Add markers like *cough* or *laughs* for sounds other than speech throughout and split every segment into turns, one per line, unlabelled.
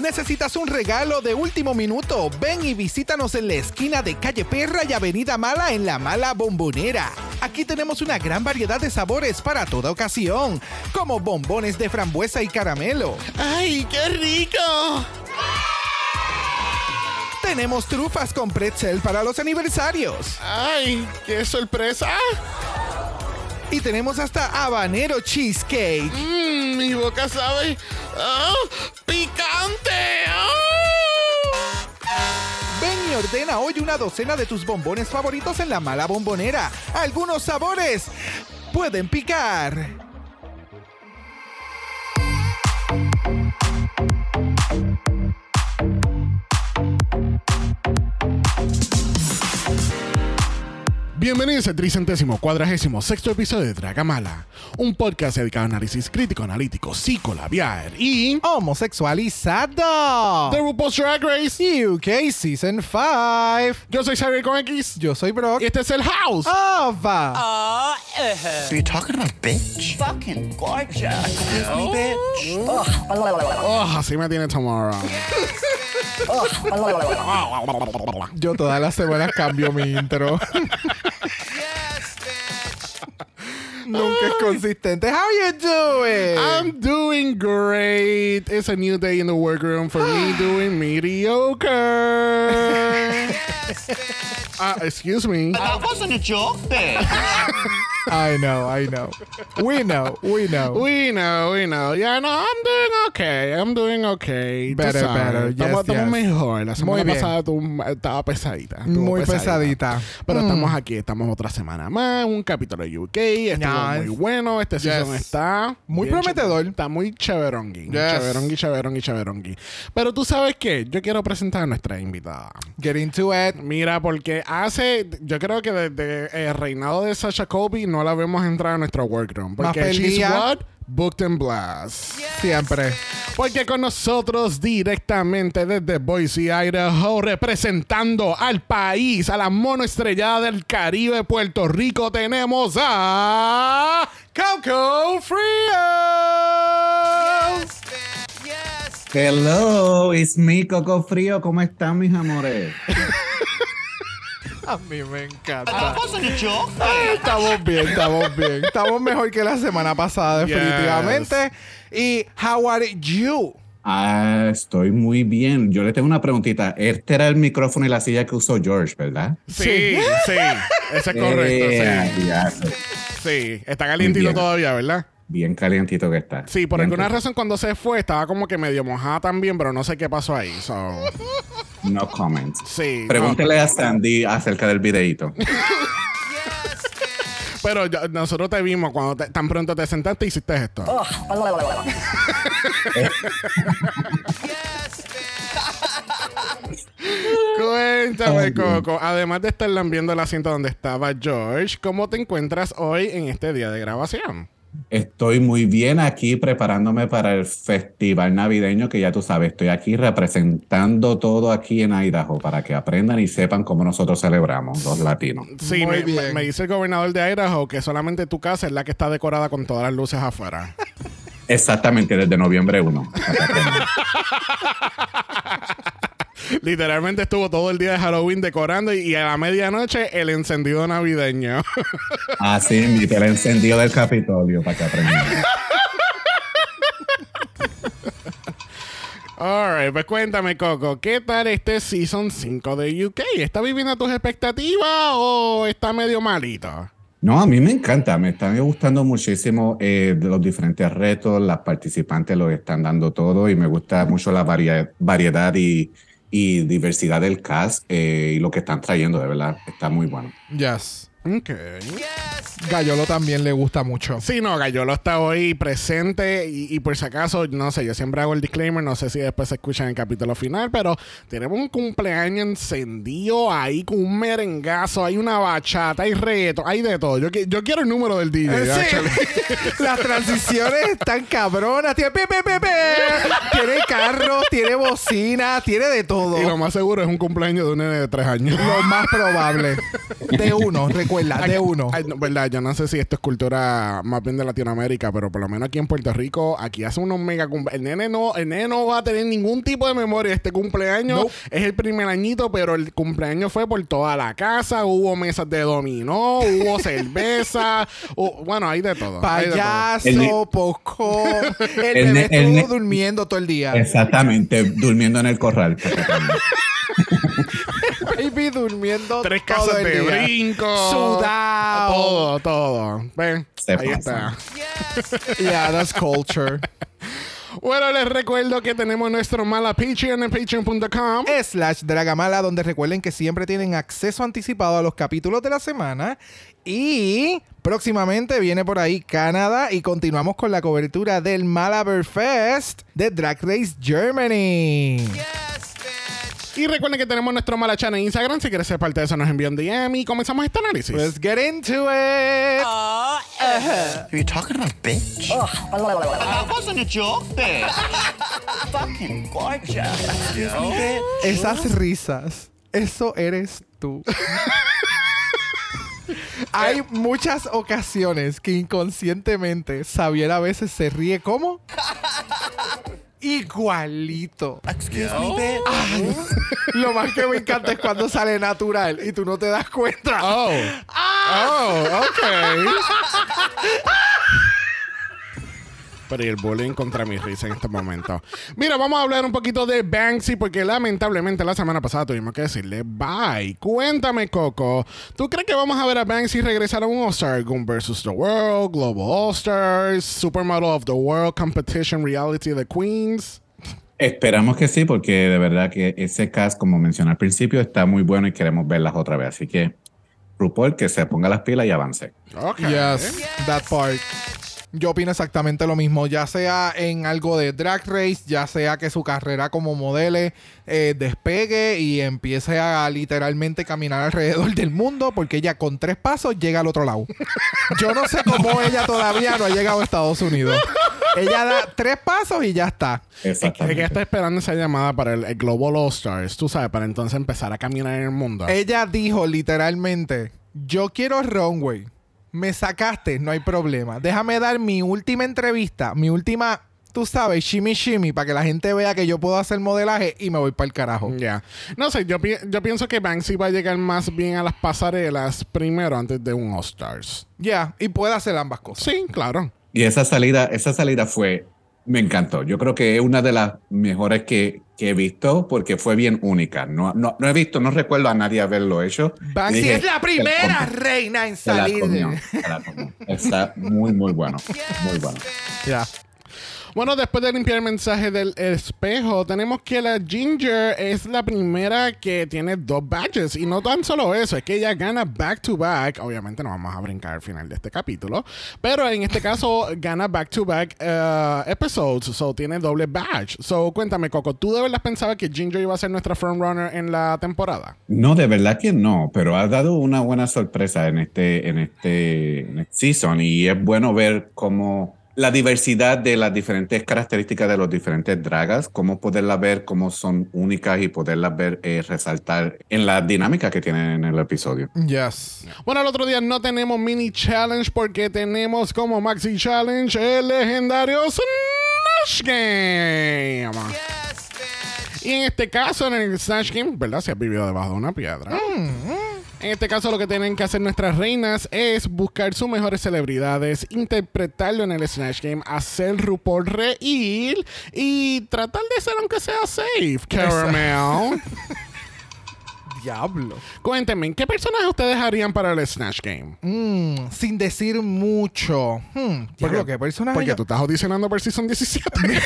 ¿Necesitas un regalo de último minuto? Ven y visítanos en la esquina de Calle Perra y Avenida Mala en La Mala Bombonera. Aquí tenemos una gran variedad de sabores para toda ocasión, como bombones de frambuesa y caramelo.
¡Ay, qué rico!
Tenemos trufas con pretzel para los aniversarios.
¡Ay, qué sorpresa!
Y tenemos hasta habanero cheesecake.
Mmm, mi boca sabe. ¡Ah! ¡Picante! ¡Ah!
Ven y ordena hoy una docena de tus bombones favoritos en la mala bombonera. Algunos sabores pueden picar.
Bienvenidos al tricentésimo cuadragésimo sexto episodio de Dragamala, un podcast dedicado a análisis crítico, analítico, psicolabiar y
Homosexualizado.
The RuPaul's Drag Race.
UK Season 5.
Yo soy Xavier con X
Yo soy Brock.
y este es el House.
Ava.
Oh, uh,
Are you talking about bitch?
fucking gorgeous. Excuse me, bitch.
Oh, así me tiene tomorrow. *laughs*
Yo todas las semanas cambio mi intro. *laughs* Nunca es consistente. How you doing?
I'm doing great. It's a new day in the workroom for me *gasps* doing mediocre. Uh, excuse me.
That wasn't a joke, bitch. *laughs*
I know, I know. We know, we know. *laughs*
We know, we know. Yeah, no, I'm doing okay. I'm doing okay.
Better, better.
Estamos,
Yes,
estamos
yes.
mejor. La semana
Muy
pasada tú- estaba pesadita.
Muy pesadita.
Pero
Mm.
estamos aquí, estamos otra semana más. Un capítulo de UK. Estuvo
Yes.
muy bueno. Este season está
Muy prometedor.
Está muy chéverongui.
Yes.
Chéverongui, chéverongui, chéverongui. Pero tú sabes qué? Yo quiero presentar a nuestra invitada.
Get into it.
Mira, porque hace, yo creo que desde el reinado de Sasha Colby no la vemos entrar a nuestro workroom.
Más
Porque she's what? Booked and Blast.
Siempre.
Porque con nosotros directamente desde Boise, Idaho, representando al país, a la mono estrellada del Caribe, Puerto Rico, tenemos a Coco Frío.
Hello, it's me, Coco Frío. ¿Cómo están, mis amores? *laughs*
A mí me encanta.
That wasn't a joke, bitch.
Estamos bien, estamos bien. Estamos mejor que la semana pasada,
Yes.
definitivamente. Y how are you?
Ah, estoy muy bien. Yo le tengo una preguntita. Este era el micrófono y la silla que usó George, ¿verdad?
Sí, sí, *laughs* eso es correcto.
Eh,
Sí, está calientito todavía, ¿verdad?
Bien calientito que está.
Sí, por
Bien
alguna razón cuando se fue estaba como que medio mojada también, pero no sé qué pasó ahí. So,
No comments.
sí. no.
Pregúntele a Sandy acerca del videito. *laughs*
Pero nosotros te vimos cuando te- tan pronto te sentaste y hiciste esto. Cuéntame,
Ay, Dios.
Coco. Además de estar lambiendo el asiento donde estaba George, ¿cómo te encuentras hoy en este día de grabación?
Estoy muy bien aquí preparándome para el festival navideño que ya tú sabes, estoy aquí representando todo aquí en Idaho para que aprendan y sepan cómo nosotros celebramos los latinos.
Sí,
Muy
me,
bien.
me- me dice el gobernador de Idaho que solamente tu casa es la que está decorada con todas las luces afuera.
Exactamente, desde noviembre 1. *laughs*
Literalmente estuvo todo el día de Halloween decorando y, y a la medianoche el encendido navideño. *laughs*
Así, mi el encendido del Capitolio para que aprendan.
Alright, pues cuéntame, Coco, ¿qué tal este Season 5 de UK? ¿Está viviendo tus expectativas o está medio malito?
No, a mí me encanta, me están gustando muchísimo eh, los diferentes retos, las participantes lo están dando todo y me gusta mucho la variedad y, y diversidad del cast eh, y lo que están trayendo, de verdad, está muy bueno.
Yes.
Ok.
Gallolo también le gusta mucho.
Sí, no, Gallolo está hoy presente y, y por si acaso, no sé, yo siempre hago el disclaimer, no sé si después se escucha en el capítulo final, pero tenemos un cumpleaños encendido ahí con un merengazo, hay una bachata, hay reto, hay de todo. Yo, qui- yo quiero el número del DJ.
Eh, sí. *laughs* Las transiciones están cabronas. Tiene, pe, pe, pe, pe. tiene carro, tiene bocina, tiene de todo.
Y lo más seguro es un cumpleaños de un nene de tres años.
Lo más probable. De uno, *laughs* recuerda, de uno.
Ay, no, verdad, yo no sé si esto es cultura más bien de Latinoamérica, pero por lo menos aquí en Puerto Rico, aquí hace unos mega cum- el nene no, el nene no va a tener ningún tipo de memoria. Este cumpleaños es el primer añito, pero el cumpleaños fue por toda la casa, hubo mesas de dominó, hubo cerveza, *laughs* bueno, hay de todo. hay de todo.
Payaso, poco. *laughs* El,
El
bebé estuvo durmiendo todo el día.
Exactamente, durmiendo en el corral. *laughs*
Baby durmiendo
Tres
todo
casas
el
de
día.
brinco.
Sudado.
Todo, todo. Ven,
Se
ahí
pasa.
está.
Yeah, that's culture. *laughs*
Bueno, les recuerdo que tenemos nuestro mala Patreon en patreon.com.
slash Dragamala, donde recuerden que siempre tienen acceso anticipado a los capítulos de la semana. Y próximamente viene por ahí Canadá y continuamos con la cobertura del Malabar Fest de Drag Race Germany.
Y recuerden que tenemos nuestro mala channel en Instagram. Si quieres ser parte de eso, nos envía un DM y comenzamos este análisis.
Let's get into it.
Are you talking about bitch? I wasn't a joke, bitch. *laughs*
Fucking gorgeous. Bitch. *laughs*
Esas risas, eso eres tú. *laughs* Hay muchas ocasiones que inconscientemente Xavier a veces se ríe como igualito.
Excuse me.
Lo más que me encanta es cuando sale natural y tú no te das cuenta.
Oh. Oh, ok. Pero y el bullying contra mi risa en este momento. Mira, vamos a hablar un poquito de Banksy porque lamentablemente la semana pasada tuvimos que decirle bye. Cuéntame, Coco. ¿Tú crees que vamos a ver a Banksy regresar a un All-Star Gun vs. The World, Global All-Stars, Supermodel of the World Competition Reality of the Queens?
Esperamos que sí, porque de verdad que ese cast, como mencioné al principio, está muy bueno y queremos verlas otra vez. Así que, RuPaul, que se ponga las pilas y avance.
Ok.
Yes, that part. Yo opino exactamente lo mismo, ya sea en algo de drag race, ya sea que su carrera como modelo eh, despegue y empiece a literalmente caminar alrededor del mundo, porque ella con tres pasos llega al otro lado. Yo no sé cómo *laughs* ella todavía no ha llegado a Estados Unidos. Ella da tres pasos y ya está.
Es que
Exactamente.
está esperando esa llamada para el, el Global All Stars, tú sabes, para entonces empezar a caminar en el mundo.
Ella dijo literalmente, yo quiero runway. Me sacaste, no hay problema. Déjame dar mi última entrevista, mi última, tú sabes, shimmy shimmy, para que la gente vea que yo puedo hacer modelaje y me voy para el carajo.
Ya. No sé, yo, pi- yo pienso que Banksy va a llegar más bien a las pasarelas primero antes de un All Stars.
Ya, y puede hacer ambas cosas.
Sí, claro.
Y esa salida, esa salida fue, me encantó. Yo creo que es una de las mejores que, que he visto porque fue bien única. No, no, no he visto, no recuerdo a nadie haberlo hecho.
Banksy
Y dije,
es la
"Se
primera reina en salir.
comió, se la comió". Está muy, muy bueno. *laughs* Muy bueno.
Ya.
Bueno, después de limpiar el mensaje del espejo, tenemos que la Ginger es la primera que tiene dos badges. Y no tan solo eso, es que ella gana back to back. Obviamente no vamos a brincar al final de este capítulo. Pero en este caso gana back to back eh, episodes. So tiene doble badge. So cuéntame, Coco, ¿tú de verdad pensabas que Ginger iba a ser nuestra frontrunner en la temporada?
No, de verdad que no, pero ha dado una buena sorpresa en este, en este, en este season y es bueno ver cómo la diversidad de las diferentes características de los diferentes dragas, cómo poderlas ver, cómo son únicas y poderlas ver eh, resaltar en la dinámica que tienen en el episodio.
Yes.
Bueno, el otro día no tenemos mini challenge porque tenemos como maxi challenge el legendario Snatch Game. Y en este caso, en el Snatch Game, ¿verdad? Se ha vivido debajo de una piedra. En este caso, lo que tienen que hacer nuestras reinas es buscar sus mejores celebridades, interpretarlo en el Snatch Game, hacer RuPaul reír y tratar de ser, aunque sea safe, Caramel. *laughs*
Diablo.
Cuéntenme, ¿qué personaje ustedes harían para el Snatch Game?
Mm, sin decir mucho. Hmm, diablo, ¿qué personaje
Porque
yo-
tú estás audicionando por Season 17. *laughs*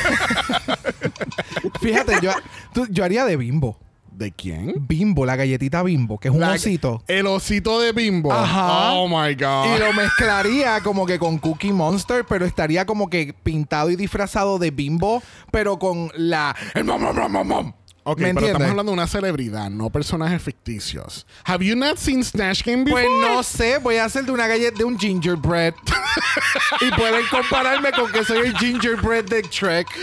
Fíjate, yo, tú- yo haría de bimbo.
¿De quién?
Bimbo, la galletita Bimbo, que es un
La-
osito.
El osito de bimbo.
Ajá.
Oh my God.
Y lo mezclaría como que con Cookie Monster, pero estaría como que pintado y disfrazado de Bimbo, pero con la... el mom, mom, mom, mom.
Ok,
¿Me
pero estamos hablando de una celebridad, no personajes ficticios. Have you not seen Snatch Game before?
Pues no sé, voy a hacer de una galleta de un gingerbread. *laughs* y pueden compararme con que soy el gingerbread de Shrek. *laughs*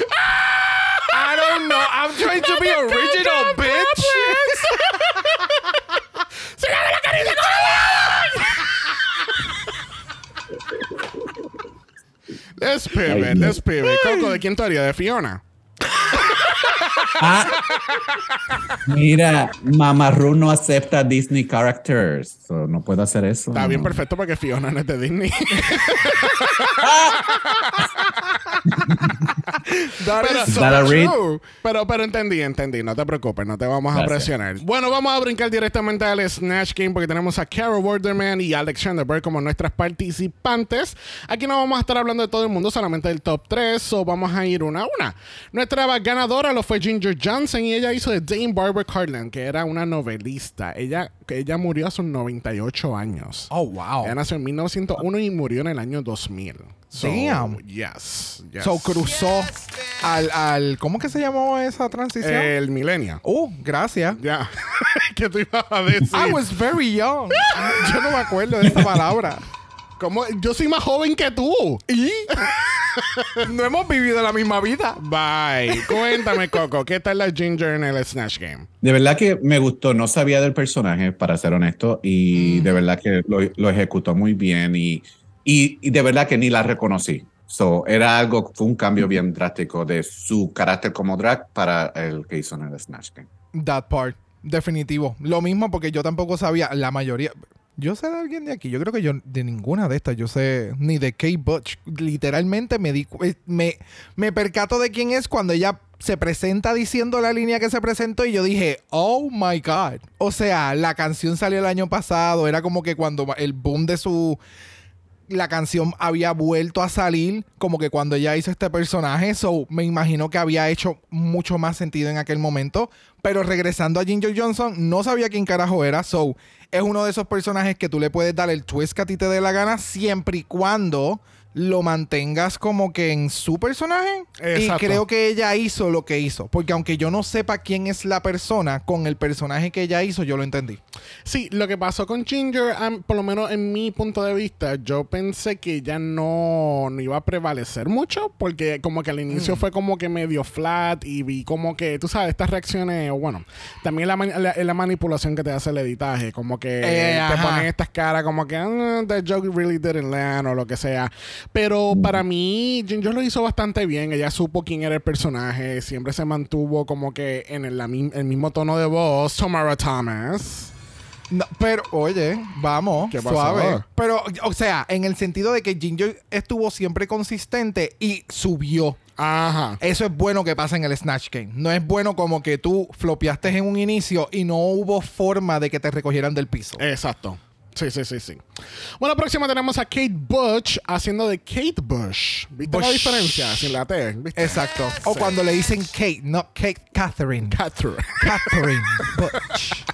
I don't know. I'm trying to be original, bitch.
Let's pivot, let's pivot. Coco, ¿de quién tú harías? ¿De Fiona?
Ah, mira, Mamarru no acepta Disney characters. So, no puedo hacer eso.
Está bien
no.
perfecto porque Fiona no es de Disney. *laughs* *laughs*
That
Pero-
is so
That
true.
Pero, pero entendí, entendí. No te preocupes, no te vamos a presionar. Bueno, vamos a brincar directamente al Snatch Game porque tenemos a Carol Waterman y Alexander Bird como nuestras participantes. Aquí no vamos a estar hablando de todo el mundo, solamente del top 3, o vamos a ir una a una. Nuestra ganadora lo fue Ginger Johnson y ella hizo de Dame Barber Cartland, que era una novelista. Ella, que ella murió a sus 98 años.
Oh, wow.
Ella nació en 1901 y murió en el año 2000. So,
Damn.
Yes. yes.
So cruzó al, al... ¿Cómo que se llamó esa transición?
el milenio.
Oh, gracias.
Ya. *laughs* ¿Qué tú ibas a decir?
I was very young. *laughs* Yo no me acuerdo de esa palabra.
¿Cómo? Yo soy más joven que tú.
¿Y? *laughs* no hemos vivido la misma vida.
Bye. Cuéntame, Coco, ¿qué tal la Ginger en el Snatch Game?
De verdad que me gustó, no sabía del personaje, para ser honesto, y
Mm.
de verdad que lo, lo ejecutó muy bien y, y, y de verdad que ni la reconocí. So, era algo, fue un cambio bien drástico de su carácter como drag para el que hizo en el Snatch Game.
That part. Definitivo. Lo mismo porque yo tampoco sabía la mayoría. Yo sé de alguien de aquí. Yo creo que yo de ninguna de estas. Yo sé ni de Kate Butch. Literalmente me di eh, me, me percato de quién es cuando ella se presenta diciendo la línea que se presentó y yo dije, oh my god. O sea, la canción salió el año pasado. Era como que cuando el boom de su la canción había vuelto a salir como que cuando ella hizo este personaje, so me imagino que había hecho mucho más sentido en aquel momento, pero regresando a Ginger Johnson, no sabía quién carajo era, so es uno de esos personajes que tú le puedes dar el twist que a ti te dé la gana siempre y cuando lo mantengas como que en su personaje.
Exacto.
Y creo que ella hizo lo que hizo, porque aunque yo no sepa quién es la persona, con el personaje que ella hizo, yo lo entendí.
Sí, lo que pasó con Ginger, por lo menos en mi punto de vista, yo pensé que ella no, no iba a prevalecer mucho, porque como que al
Mm.
inicio fue como que medio flat y vi como que, tú sabes, estas reacciones, bueno, también la, la, la manipulación que te hace el editaje, como que
Eh,
te
ajá.
ponen estas caras como que, "Ah, the joke really didn't land o lo que sea. Pero para mí, Ginger lo hizo bastante bien, ella supo quién era el personaje, siempre se mantuvo como que en el, la el mismo tono de voz, Tamara Thomas.
No, pero, oye, vamos, suave. Pero, o sea, en el sentido de que Ginger estuvo siempre consistente y subió.
Ajá.
Eso es bueno que pasa en el Snatch Game. No es bueno como que tú flopeaste en un inicio y no hubo forma de que te recogieran del piso.
Exacto. Sí, sí, sí, sí. Bueno, próxima tenemos a Kate Bush haciendo de Kate Bush. ¿Viste la
Bush.
diferencia? Sin la T. ¿viste?
Exacto. O
Sí.
cuando le dicen Kate, no Kate Catherine.
Catherine.
Catherine *laughs* Butch.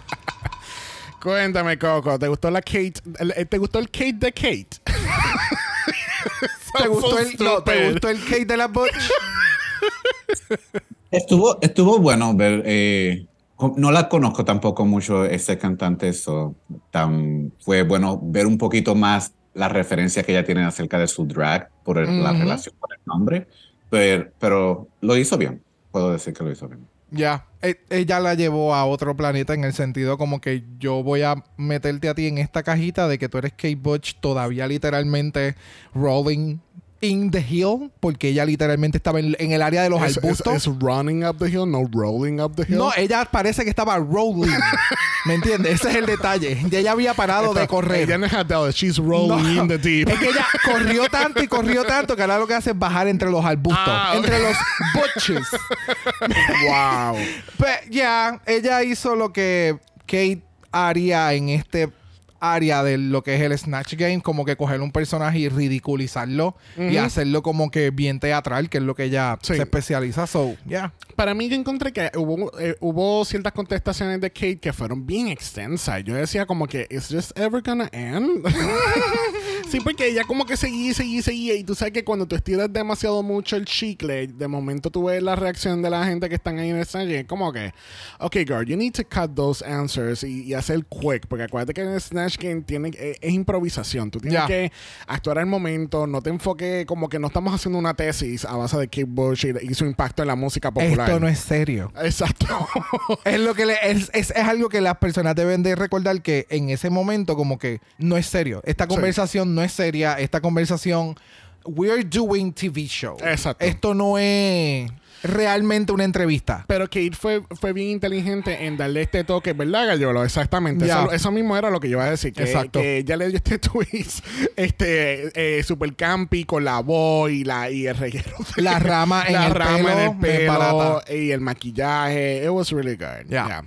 Cuéntame, Coco, ¿te gustó la Kate? el- ¿Te gustó el Kate de Kate? *laughs*
¿Te gustó, el, no, ¿Te
stupid.
gustó el Kate de la Butch?
Estuvo, estuvo bueno ver, eh, no la conozco tampoco mucho ese cantante, eso tan, fue bueno ver un poquito más la referencia que ella tiene acerca de su drag por el- la relación con el nombre, pero, pero lo hizo bien, puedo decir que lo hizo bien.
Ya, E- ella la llevó a otro planeta en el sentido como que yo voy a meterte a ti en esta cajita de que tú eres Kate Butch todavía literalmente rolling in the hill, porque ella literalmente estaba en, en el área de los
Es,
arbustos.
es running up the hill, no rolling up the hill.
no, ella parece que estaba rolling. ¿Me entiendes? Ese es el detalle. Ya ella había parado de correr.
Ella no es she's rolling
No,
in the deep.
Es que ella corrió tanto y corrió tanto que ahora lo que hace es bajar entre los arbustos,
Ah,
entre los butches.
wow.
Pues ya, ella hizo lo que Kate haría en este área de lo que es el Snatch Game, como que coger un personaje y ridiculizarlo y hacerlo como que bien teatral, que es lo que ella
Sí.
se especializa. So, yeah.
Para mí yo encontré que hubo, eh, hubo ciertas contestaciones de Kate que fueron bien extensas. Yo decía como que, ¿is this ever gonna end? *laughs* sí, porque ella como que seguía y seguía y seguía. Y tú sabes que cuando tú estiras demasiado mucho el chicle, de momento tú ves la reacción de la gente que están ahí en el Snatch Game. Como que, ok, girl, you need to cut those answers y, y hacer quick. Porque acuérdate que en el Snatch Game tiene, eh, es improvisación. Tú tienes que actuar al momento. No te enfoques como que no estamos haciendo una tesis a base de Kate Bush y, y su impacto en la música popular.
Esto no es serio.
Exacto. *laughs*
Es lo que le- es, es, es algo que las personas deben de recordar que en ese momento como que no es serio. Esta conversación no es seria. Esta conversación we're doing TV show.
Exacto.
Esto no es realmente una entrevista.
Pero Kate fue, fue bien inteligente en darle este toque, ¿verdad, Gallolo? Exactamente. Eso, eso mismo era lo que yo iba a decir. Que,
Exacto.
que ella le dio este *laughs* twist este, eh, super campi con la voz y, la, y el reguero. de-
La rama en
la
el
rama
pelo,
en el
bien
pelo
barata.
y el maquillaje. It was really good. Yeah.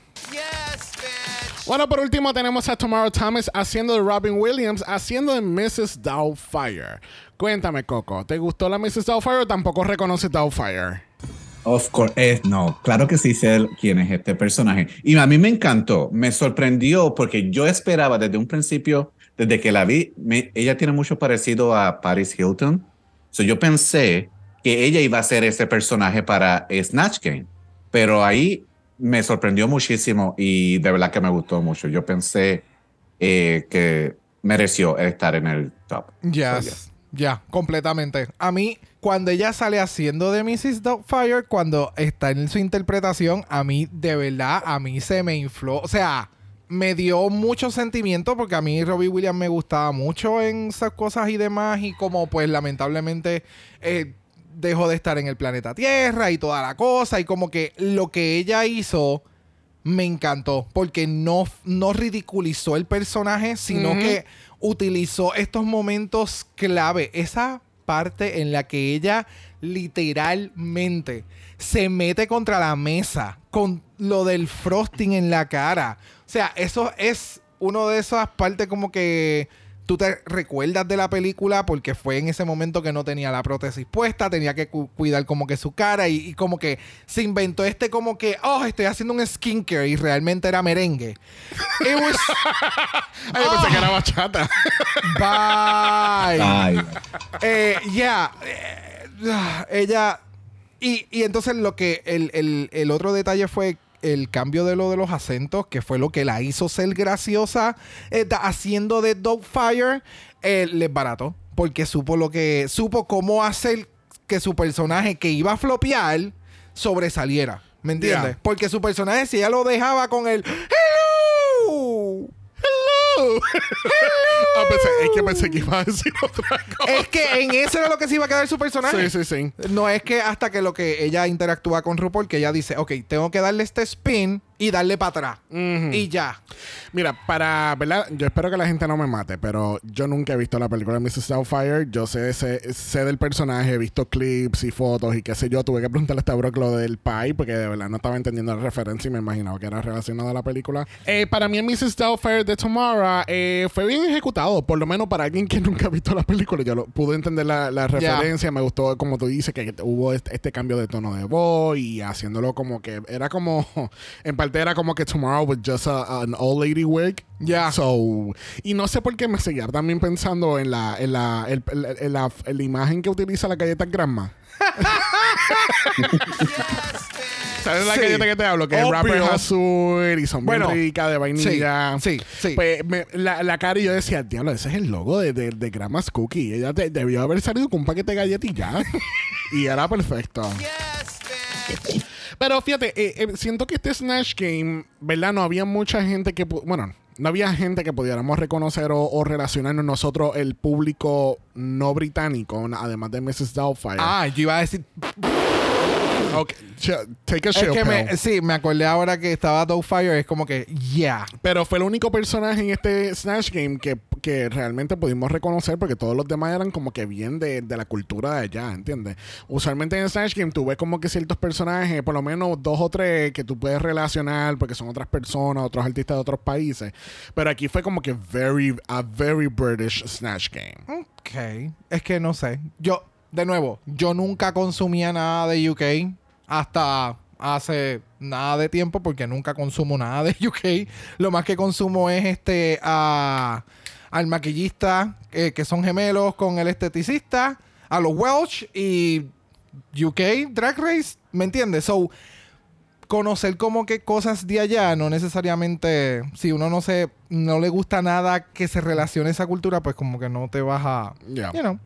Bueno, por último tenemos a Tomorrow Thomas haciendo de Robin Williams, haciendo de Mrs. Doubtfire. Cuéntame, Coco, ¿te gustó la Mrs. Doubtfire o tampoco reconoces Doubtfire?
Of course, eh, no, claro que sí sé quién es este personaje. Y a mí me encantó, me sorprendió porque yo esperaba desde un principio, desde que la vi, me- ella tiene mucho parecido a Paris Hilton. So yo pensé que ella iba a ser ese personaje para Snatch Game, pero ahí me sorprendió muchísimo y de verdad que me gustó mucho. Yo pensé eh, que mereció estar en el top.
Yes.
So, yes.
Ya, completamente. A mí, cuando ella sale haciendo de Mrs. Doubtfire, cuando está en su interpretación, a mí, de verdad, a mí se me infló. O sea, me dio mucho sentimiento porque a mí Robbie Williams me gustaba mucho en esas cosas y demás. Y como, pues, lamentablemente, eh, dejó de estar en el planeta Tierra y toda la cosa. Y como que lo que ella hizo me encantó porque no, no ridiculizó el personaje, sino que utilizó estos momentos clave. Esa parte en la que ella literalmente se mete contra la mesa con lo del frosting en la cara. O sea, eso es uno de esas partes como que tú te recuerdas de la película porque fue en ese momento que no tenía la prótesis puesta, tenía que cu- cuidar como que su cara y, y como que se inventó este como que, oh, estoy haciendo un skincare y realmente era merengue. It was *laughs*
Ay, yo pensé que era bachata.
bye.
Ay,
Eh, ya. eh, ah, ella. Y, y entonces lo que. El, el- el otro detalle fue el cambio de lo de los acentos, que fue lo que la hizo ser graciosa. eh, haciendo de Dogfire. Eh, les barato. Porque supo lo que. Supo cómo hacer que su personaje que iba a flopear sobresaliera. ¿Me entiendes? Porque su personaje, si ella lo dejaba con el. ¡Hello! *laughs*
Ah, pensé- es que pensé que iba a decir otra cosa.
Es que en eso era lo que se iba a quedar su personaje.
Sí, sí, sí.
No es que hasta que lo que ella interactúa con RuPaul, que ella dice, ok, tengo que darle este spin y darle para atrás. Y ya.
Mira, para, ¿verdad? Yo espero que la gente no me mate, pero yo nunca he visto la película de Mrs. Doubtfire. Yo sé, sé, sé del personaje, he visto clips y fotos y qué sé yo. Tuve que preguntarle a este Brock lo del pie porque de verdad no estaba entendiendo la referencia y me imaginaba que era relacionado a la película. Eh, para mí, el Mrs. Doubtfire de Tomorrow eh, fue bien ejecutado, por lo menos para alguien que *laughs* nunca ha visto la película. Yo lo, pude entender la, la referencia, me gustó, como tú dices, que hubo este, este cambio de tono de voz y haciéndolo como que era como, *laughs* en parte era como que Tomorrow was just a- an old lady wig.
Ya.
So, y no sé por qué me seguía también pensando en la, en la, el- el- en la, en la imagen que utiliza la galleta Grandma. *laughs* ¿Sabes la
Sí.
galleta que te hablo? Que
Obvio.
wrapper es azul y son
Bueno,
bien ricas de vainilla.
sí, sí, sí.
Pues me- la, la cara y yo decía, diablo, ese es el logo de, de, de Grandma's Cookie. Ella te- debió haber salido con un paquete de galletas y *laughs* ya. y era perfecto. Pero fíjate, eh, eh, siento que este Snatch Game, ¿verdad? No había mucha gente que... Bueno, no había gente que pudiéramos reconocer o, o relacionarnos nosotros, el público no británico, además de Mrs. Doubtfire.
Ah, yo iba a decir.
Ok, ch- take a
Es
chill
que me, sí, me acordé ahora que estaba Fire Es como que, yeah.
Pero fue el único personaje en este Snatch Game que, que realmente pudimos reconocer porque todos los demás eran como que bien de, de la cultura de allá, ¿entiendes? Usualmente en Snatch Game tú ves como que ciertos personajes, por lo menos dos o tres que tú puedes relacionar porque son otras personas, otros artistas de otros países. Pero aquí fue como que very, a very British Snatch Game.
Ok. Es que no sé. Yo, de nuevo, yo nunca consumía nada de UK hasta hace nada de tiempo porque nunca consumo nada de *laughs* UK. Lo más que consumo es este a- al maquillista eh, que son gemelos con el esteticista, a los Welsh y UK Drag Race, ¿me entiendes? So, conocer como que cosas de allá, no necesariamente, si uno no se, no le gusta nada que se relacione esa cultura, pues como que no te vas a,
Yeah.
you know.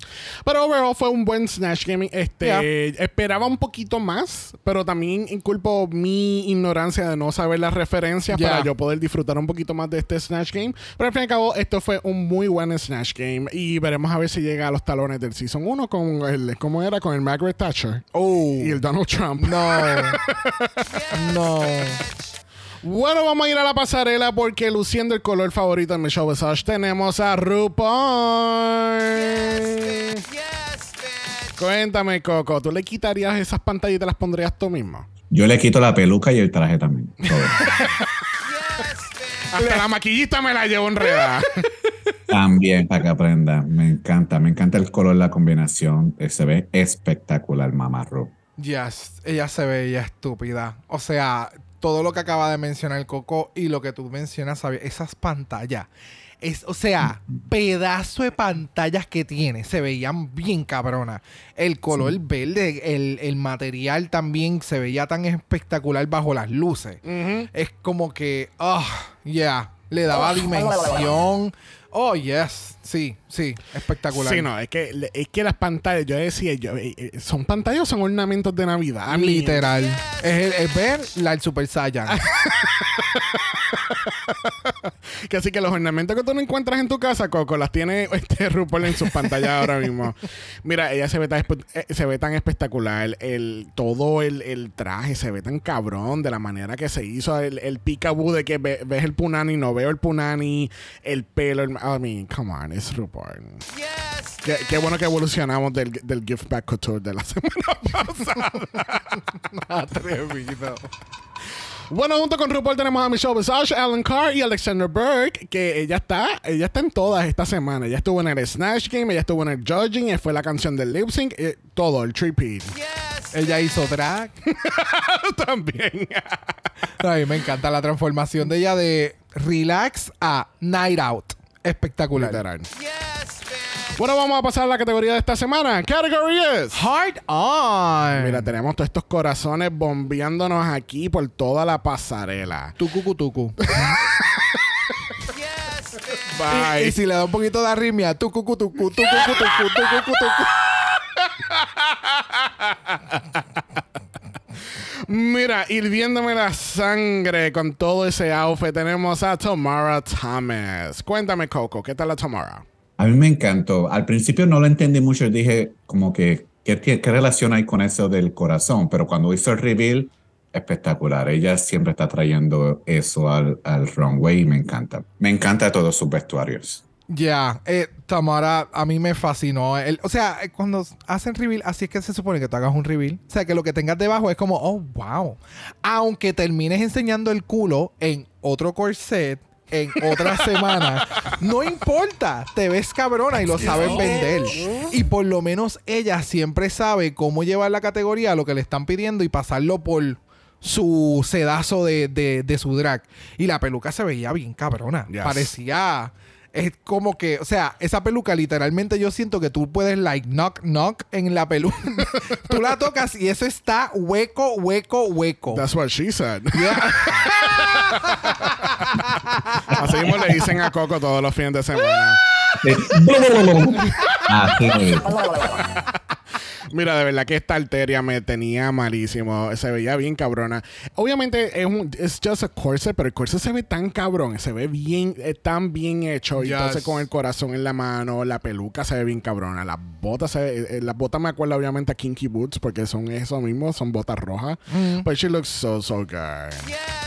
Pero overall fue un buen Snatch Game. Este,
Yeah.
Esperaba un poquito más, pero también inculpo mi ignorancia de no saber las referencias
Yeah.
para yo poder disfrutar un poquito más de este Snatch Game. Pero al fin y al cabo, esto fue un muy buen Snatch Game y veremos a ver si llega a los talones del Season 1 con el, ¿cómo era? Con el Margaret Thatcher
Oh,
y el Donald Trump.
no, *laughs* no.
Bueno, vamos a ir a la pasarela porque luciendo el color favorito de Michelle Visage tenemos a RuPaul. Cuéntame, Coco, ¿tú le quitarías esas pantallitas y las pondrías tú mismo?
Yo le quito la peluca y el traje también. *laughs* todo.
Hasta la maquillista me la llevo enredada. *laughs*
también para que aprenda. Me encanta, me encanta el color, la combinación. Eh, Se ve espectacular, mamarro.
Yes, ella se veía estúpida. O sea, todo lo que acaba de mencionar Coco y lo que tú mencionas, ¿sabes? esas pantallas. Es, o sea, pedazo de pantallas que tiene. Se veían bien cabronas. El color verde, el, el material también se veía tan espectacular bajo las luces. Es como que, ah, yeah, le daba dimensión. Oh, yes, sí, sí, espectacular.
Sí, no, es que, es que las pantallas, yo decía, yo, eh, eh, ¿son pantallas o son ornamentos de Navidad?
Literal. Es, el- es ver la el Super Saiyan. *laughs*
Que así que los ornamentos que tú no encuentras en tu casa, Coco, las tiene este RuPaul en sus pantallas ahora mismo. Mira, ella se ve tan, eh, se ve tan espectacular. El, todo el, el traje se ve tan cabrón de la manera que se hizo. El, el peekaboo de que ve- ves el punani, no veo el punani, el pelo. el- I mean, come on, es RuPaul. Qué, qué bueno que evolucionamos del, del Gift Back Couture de la *laughs* semana pasada.
Atrevido.
Bueno, junto con RuPaul tenemos a Michelle Visage, Alan Carr y Alexander Burke, que ella está, ella está en todas esta semana. Ella estuvo en el Snatch Game, ella estuvo en el Judging, y fue la canción del lip sync, eh, todo, el tripit.
Ella hizo drag. *laughs*
También.
A mí me encanta la transformación de ella de relax a night out. Espectacular.
Literal. Bueno, vamos a pasar a la categoría de esta semana. Category is.
Hard on.
Mira, tenemos todos estos corazones bombeándonos aquí por toda la pasarela.
Tucu *laughs* tucu.
Bye.
Y, y si le da un poquito de arritmia, tucu tucu tucu tucu tucu tucu tucu. *laughs*
Mira, hirviéndome la sangre con todo ese outfit, tenemos a Tamara Thomas. Cuéntame, Coco, ¿qué tal la Tamara?
A mí me encantó. Al principio no lo entendí mucho. Dije como que, ¿qué, qué relación hay con eso del corazón? Pero cuando hizo el reveal, espectacular. Ella siempre está trayendo eso al, al runway y me encanta. Me encanta todos sus vestuarios.
Ya, eh, Tamara, a mí me fascinó. El- o sea, eh, cuando hacen reveal, así es que se supone que tú hagas un reveal. O sea, que lo que tengas debajo es como, oh, wow. Aunque termines enseñando el culo en otro corset, en otra *laughs* semana, no importa. Te ves cabrona y lo sabes vender. Y por lo menos ella siempre sabe cómo llevar la categoría a lo que le están pidiendo y pasarlo por su sedazo de, de- de su drag. Y la peluca se veía bien cabrona.
Yes.
Parecía. Es como que, o sea, esa peluca literalmente yo siento que tú puedes, like, knock, knock en la peluca. *laughs* tú la tocas y eso está hueco, hueco, hueco.
That's what she said.
Yeah. *laughs*
Así mismo le dicen a Coco todos los fines de semana. *laughs*
Así.
Mira, de verdad que esta arteria me tenía malísimo. Se veía bien cabrona. Obviamente es un es just a corset, pero el corset se ve tan cabrón, se ve bien, eh, tan bien hecho. Y
Yes.
entonces con el corazón en la mano, la peluca se ve bien cabrona. Las botas, se ve- eh, las botas me acuerdo obviamente a Kinky Boots porque son eso mismo, son botas rojas. But she looks so, so good.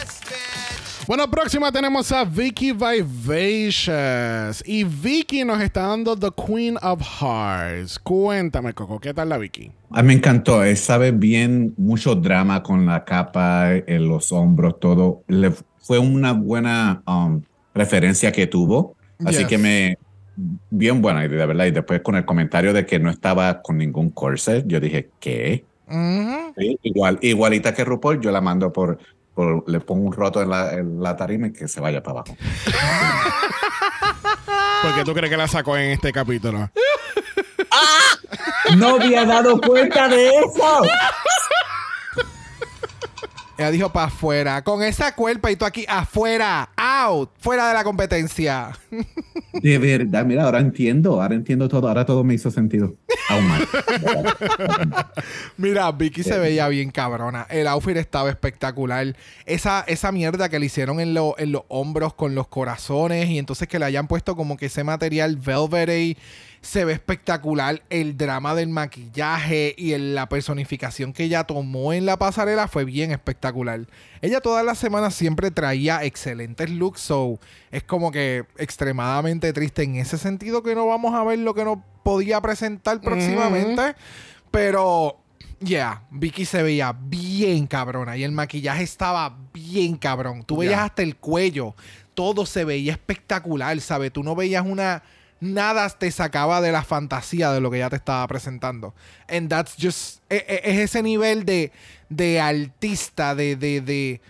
Bueno, próxima tenemos a Vicky Vivacious. Y Vicky nos está dando The Queen of Hearts. Cuéntame, Coco, ¿qué tal la Vicky?
A mí me encantó. Él sabe bien mucho drama con la capa en los hombros, todo. Le fue una buena um, referencia que tuvo. Así
Yes.
que me. Bien buena idea, ¿verdad? Y después con el comentario de que no estaba con ningún corset, yo dije, ¿qué? Sí, igual, igualita que RuPaul, yo la mando por, por- le pongo un roto en la, en la tarima y que se vaya para abajo. *laughs*
¿Por qué tú crees que la sacó en este capítulo? *laughs*
No había dado cuenta de eso.
Ella dijo para afuera. Con esa cuerpa y tú aquí afuera. Out. Fuera de la competencia. *laughs*
De verdad, mira, ahora entiendo, ahora entiendo todo, ahora todo me hizo sentido. Aún más.
Mira, Vicky se veía bien cabrona. El outfit estaba espectacular. Esa, esa mierda que le hicieron en, lo- en los hombros con los corazones y entonces que le hayan puesto como que ese material velvety se ve espectacular. El drama del maquillaje y el- la personificación que ella tomó en la pasarela fue bien espectacular. Ella todas las semanas siempre traía excelentes looks, so es como que extremadamente triste en ese sentido que no vamos a ver lo que nos podía presentar próximamente. Pero, yeah, Vicky se veía bien cabrona y el maquillaje estaba bien cabrón. Tú veías hasta el cuello, todo se veía espectacular, ¿sabes? Tú no veías una... Nada te sacaba de la fantasía de lo que ella te estaba presentando. And that's just... e- e- Es, ese nivel de, de artista, de, de...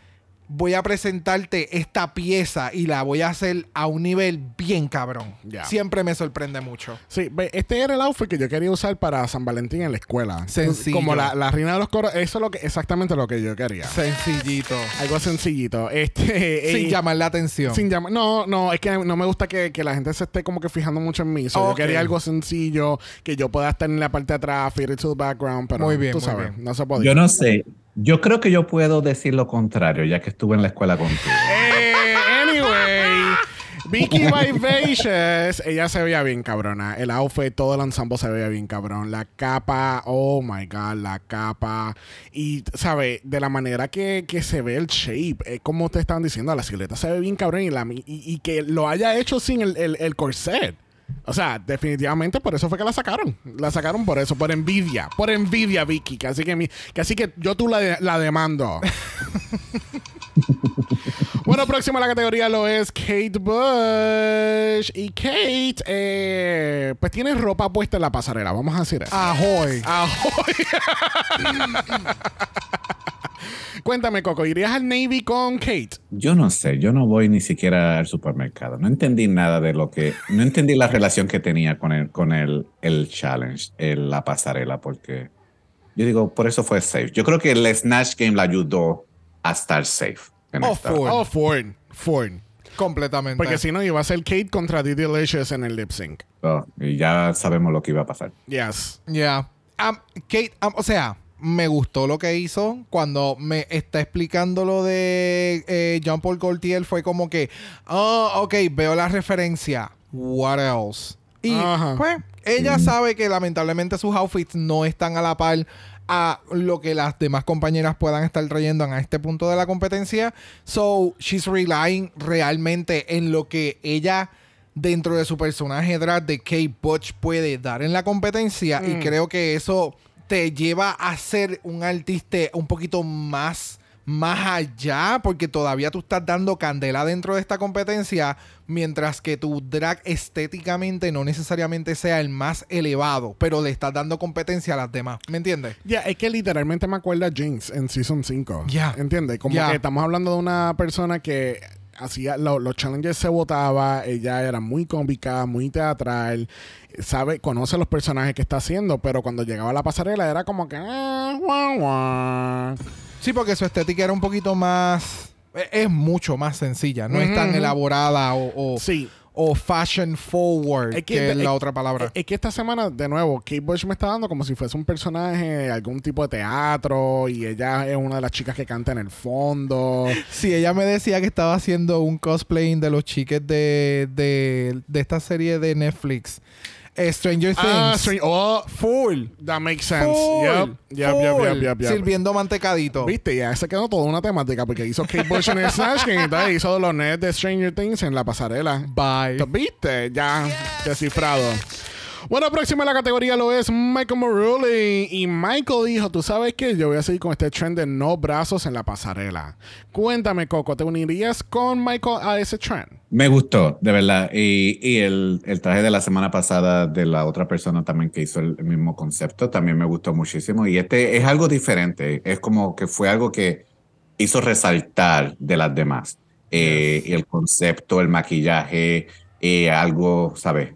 Voy a presentarte esta pieza y la voy a hacer a un nivel bien cabrón.
Ya.
Siempre me sorprende mucho.
Sí, este era el outfit que yo quería usar para San Valentín en la escuela.
Sencillo.
Como la, la reina de los coros. Eso es lo que, exactamente lo que yo quería.
Sencillito.
Algo sencillito. *laughs* Este,
Sin
eh,
llamar la atención.
Sin llamar. No, no, es que no me gusta que, que la gente se esté como que fijando mucho en mí. So,
Ok.
Yo quería algo sencillo, que yo pueda estar en la parte de atrás, it to the background, pero
Muy bien,
tú
muy
sabes,
bien.
no se podía.
Yo no sé, yo creo que yo puedo decir lo contrario, ya que estuve en la escuela contigo.
Eh, anyway, Vicky Vivacious, ella se veía bien cabrona. El outfit, todo el ensemble se veía bien cabrón. La capa, oh my god, la capa. Y, ¿sabes? De la manera que, que se ve el shape, es como te estaban diciendo, la silueta se ve bien cabrón y, la, y, y que lo haya hecho sin el, el, el corset. O sea, definitivamente por eso fue que la sacaron. La sacaron por eso, por envidia. Por envidia, Vicky. Que así que, mi, que, así que yo tú la, de- la demando. *laughs* Bueno, próxima a la categoría lo es Kate Bush. Y Kate, eh, pues tiene ropa puesta en la pasarela. Vamos a decir eso.
Ahoy.
Ahoy. *laughs* Cuéntame, Coco, ¿irías al Navy con Kate?
Yo no sé, yo no voy ni siquiera al supermercado. No entendí nada de lo que, no entendí la relación que tenía con el, con el, el challenge, el- la pasarela, porque yo digo, por eso fue safe. Yo creo que el Snatch Game la ayudó a estar safe. en
Oh, full.
Oh, Ford. Ford.
Completamente.
Porque si no, iba a ser Kate contra Didi Delicious en el lip sync.
Oh, y ya sabemos lo que iba a pasar.
Yes.
Ya. Am- Kate, am- o sea, me gustó lo que hizo. Cuando me está explicando lo de eh, Jean Paul Gaultier, fue como que, oh, ok, veo la referencia. What else? Y
Ajá.
pues, ella sabe que lamentablemente sus outfits no están a la par a lo que las demás compañeras puedan estar trayendo a este punto de la competencia. So, she's relying realmente en lo que ella dentro de su personaje drag de Kate Butch puede dar en la competencia y creo que eso te lleva a ser un artista un poquito más más allá porque todavía tú estás dando candela dentro de esta competencia mientras que tu drag estéticamente no necesariamente sea el más elevado pero le estás dando competencia a las demás ¿me entiendes?
Ya, es que literalmente me acuerda a Jinx en Season 5.
Ya.
¿Entiendes? Como que estamos hablando de una persona que hacía lo- los challenges se votaba, ella era muy cómica, muy teatral, sabe, conoce los personajes que está haciendo, pero cuando llegaba a la pasarela era como que ah.
Sí, porque su estética era un poquito más... e- Es mucho más sencilla. No es tan elaborada o, o,
Sí.
O fashion forward,
Es
que,
que-
es la
es-
otra palabra.
Es que esta semana, de nuevo, Kate Bush me está dando como si fuese un personaje de algún tipo de teatro y ella es una de las chicas que canta en el fondo.
Sí, ella me decía que estaba haciendo un cosplaying de los chiques de, de, de esta serie de Netflix. Stranger Things.
Ah, oh,
Full.
that makes sense.
Full.
Yep, yep, yep,
Full.
yep, yep, yep.
Sirviendo mantecadito.
Viste, ya se quedó toda una temática porque hizo Kate Bush en el Snatch Game y entonces hizo los nets de Stranger Things en la pasarela.
Bye.
¿Viste? Ya descifrado. Bueno, próxima en la categoría lo es Michael Marulli. Y Michael dijo, tú sabes que yo voy a seguir con este trend de no brazos en la pasarela. Cuéntame, Coco, ¿te unirías con Michael a ese trend?
Me gustó, de verdad. Y, y el, el traje de la semana pasada de la otra persona también que hizo el, el mismo concepto también me gustó muchísimo. Y este es algo diferente. Es como que fue algo que hizo resaltar de las demás. Eh, y el concepto, el maquillaje, eh, algo, ¿sabes?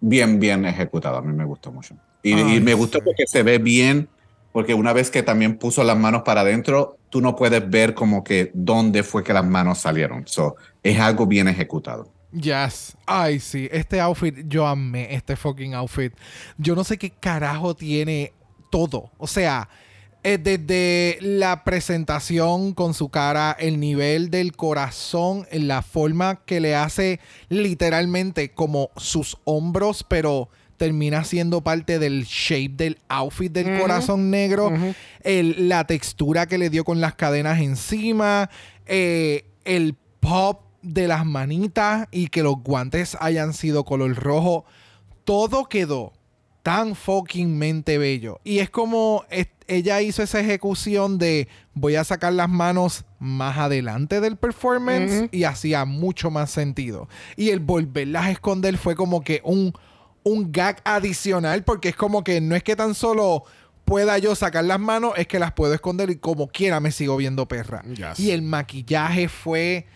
Bien, bien ejecutado. A mí me gustó mucho. Y, me gustó porque se ve bien, porque una vez que también puso las manos para adentro, tú no puedes ver como que dónde fue que las manos salieron. So, es algo bien ejecutado.
Yes. Ay, sí. Este outfit, yo amé este fucking outfit. Yo no sé qué carajo tiene todo. O sea, eh, desde la presentación con su cara, el nivel del corazón, la forma que le hace literalmente como sus hombros, pero termina siendo parte del shape del outfit del corazón negro, el- la textura que le dio con las cadenas encima, eh, el pop de las manitas y que los guantes hayan sido color rojo, todo quedó tan fuckingmente bello. Y es como es- ella hizo esa ejecución de voy a sacar las manos más adelante del performance y hacía mucho más sentido. Y el volverlas a esconder fue como que un, un gag adicional porque es como que no es que tan solo pueda yo sacar las manos, es que las puedo esconder y como quiera me sigo viendo perra.
Yes.
Y el maquillaje fue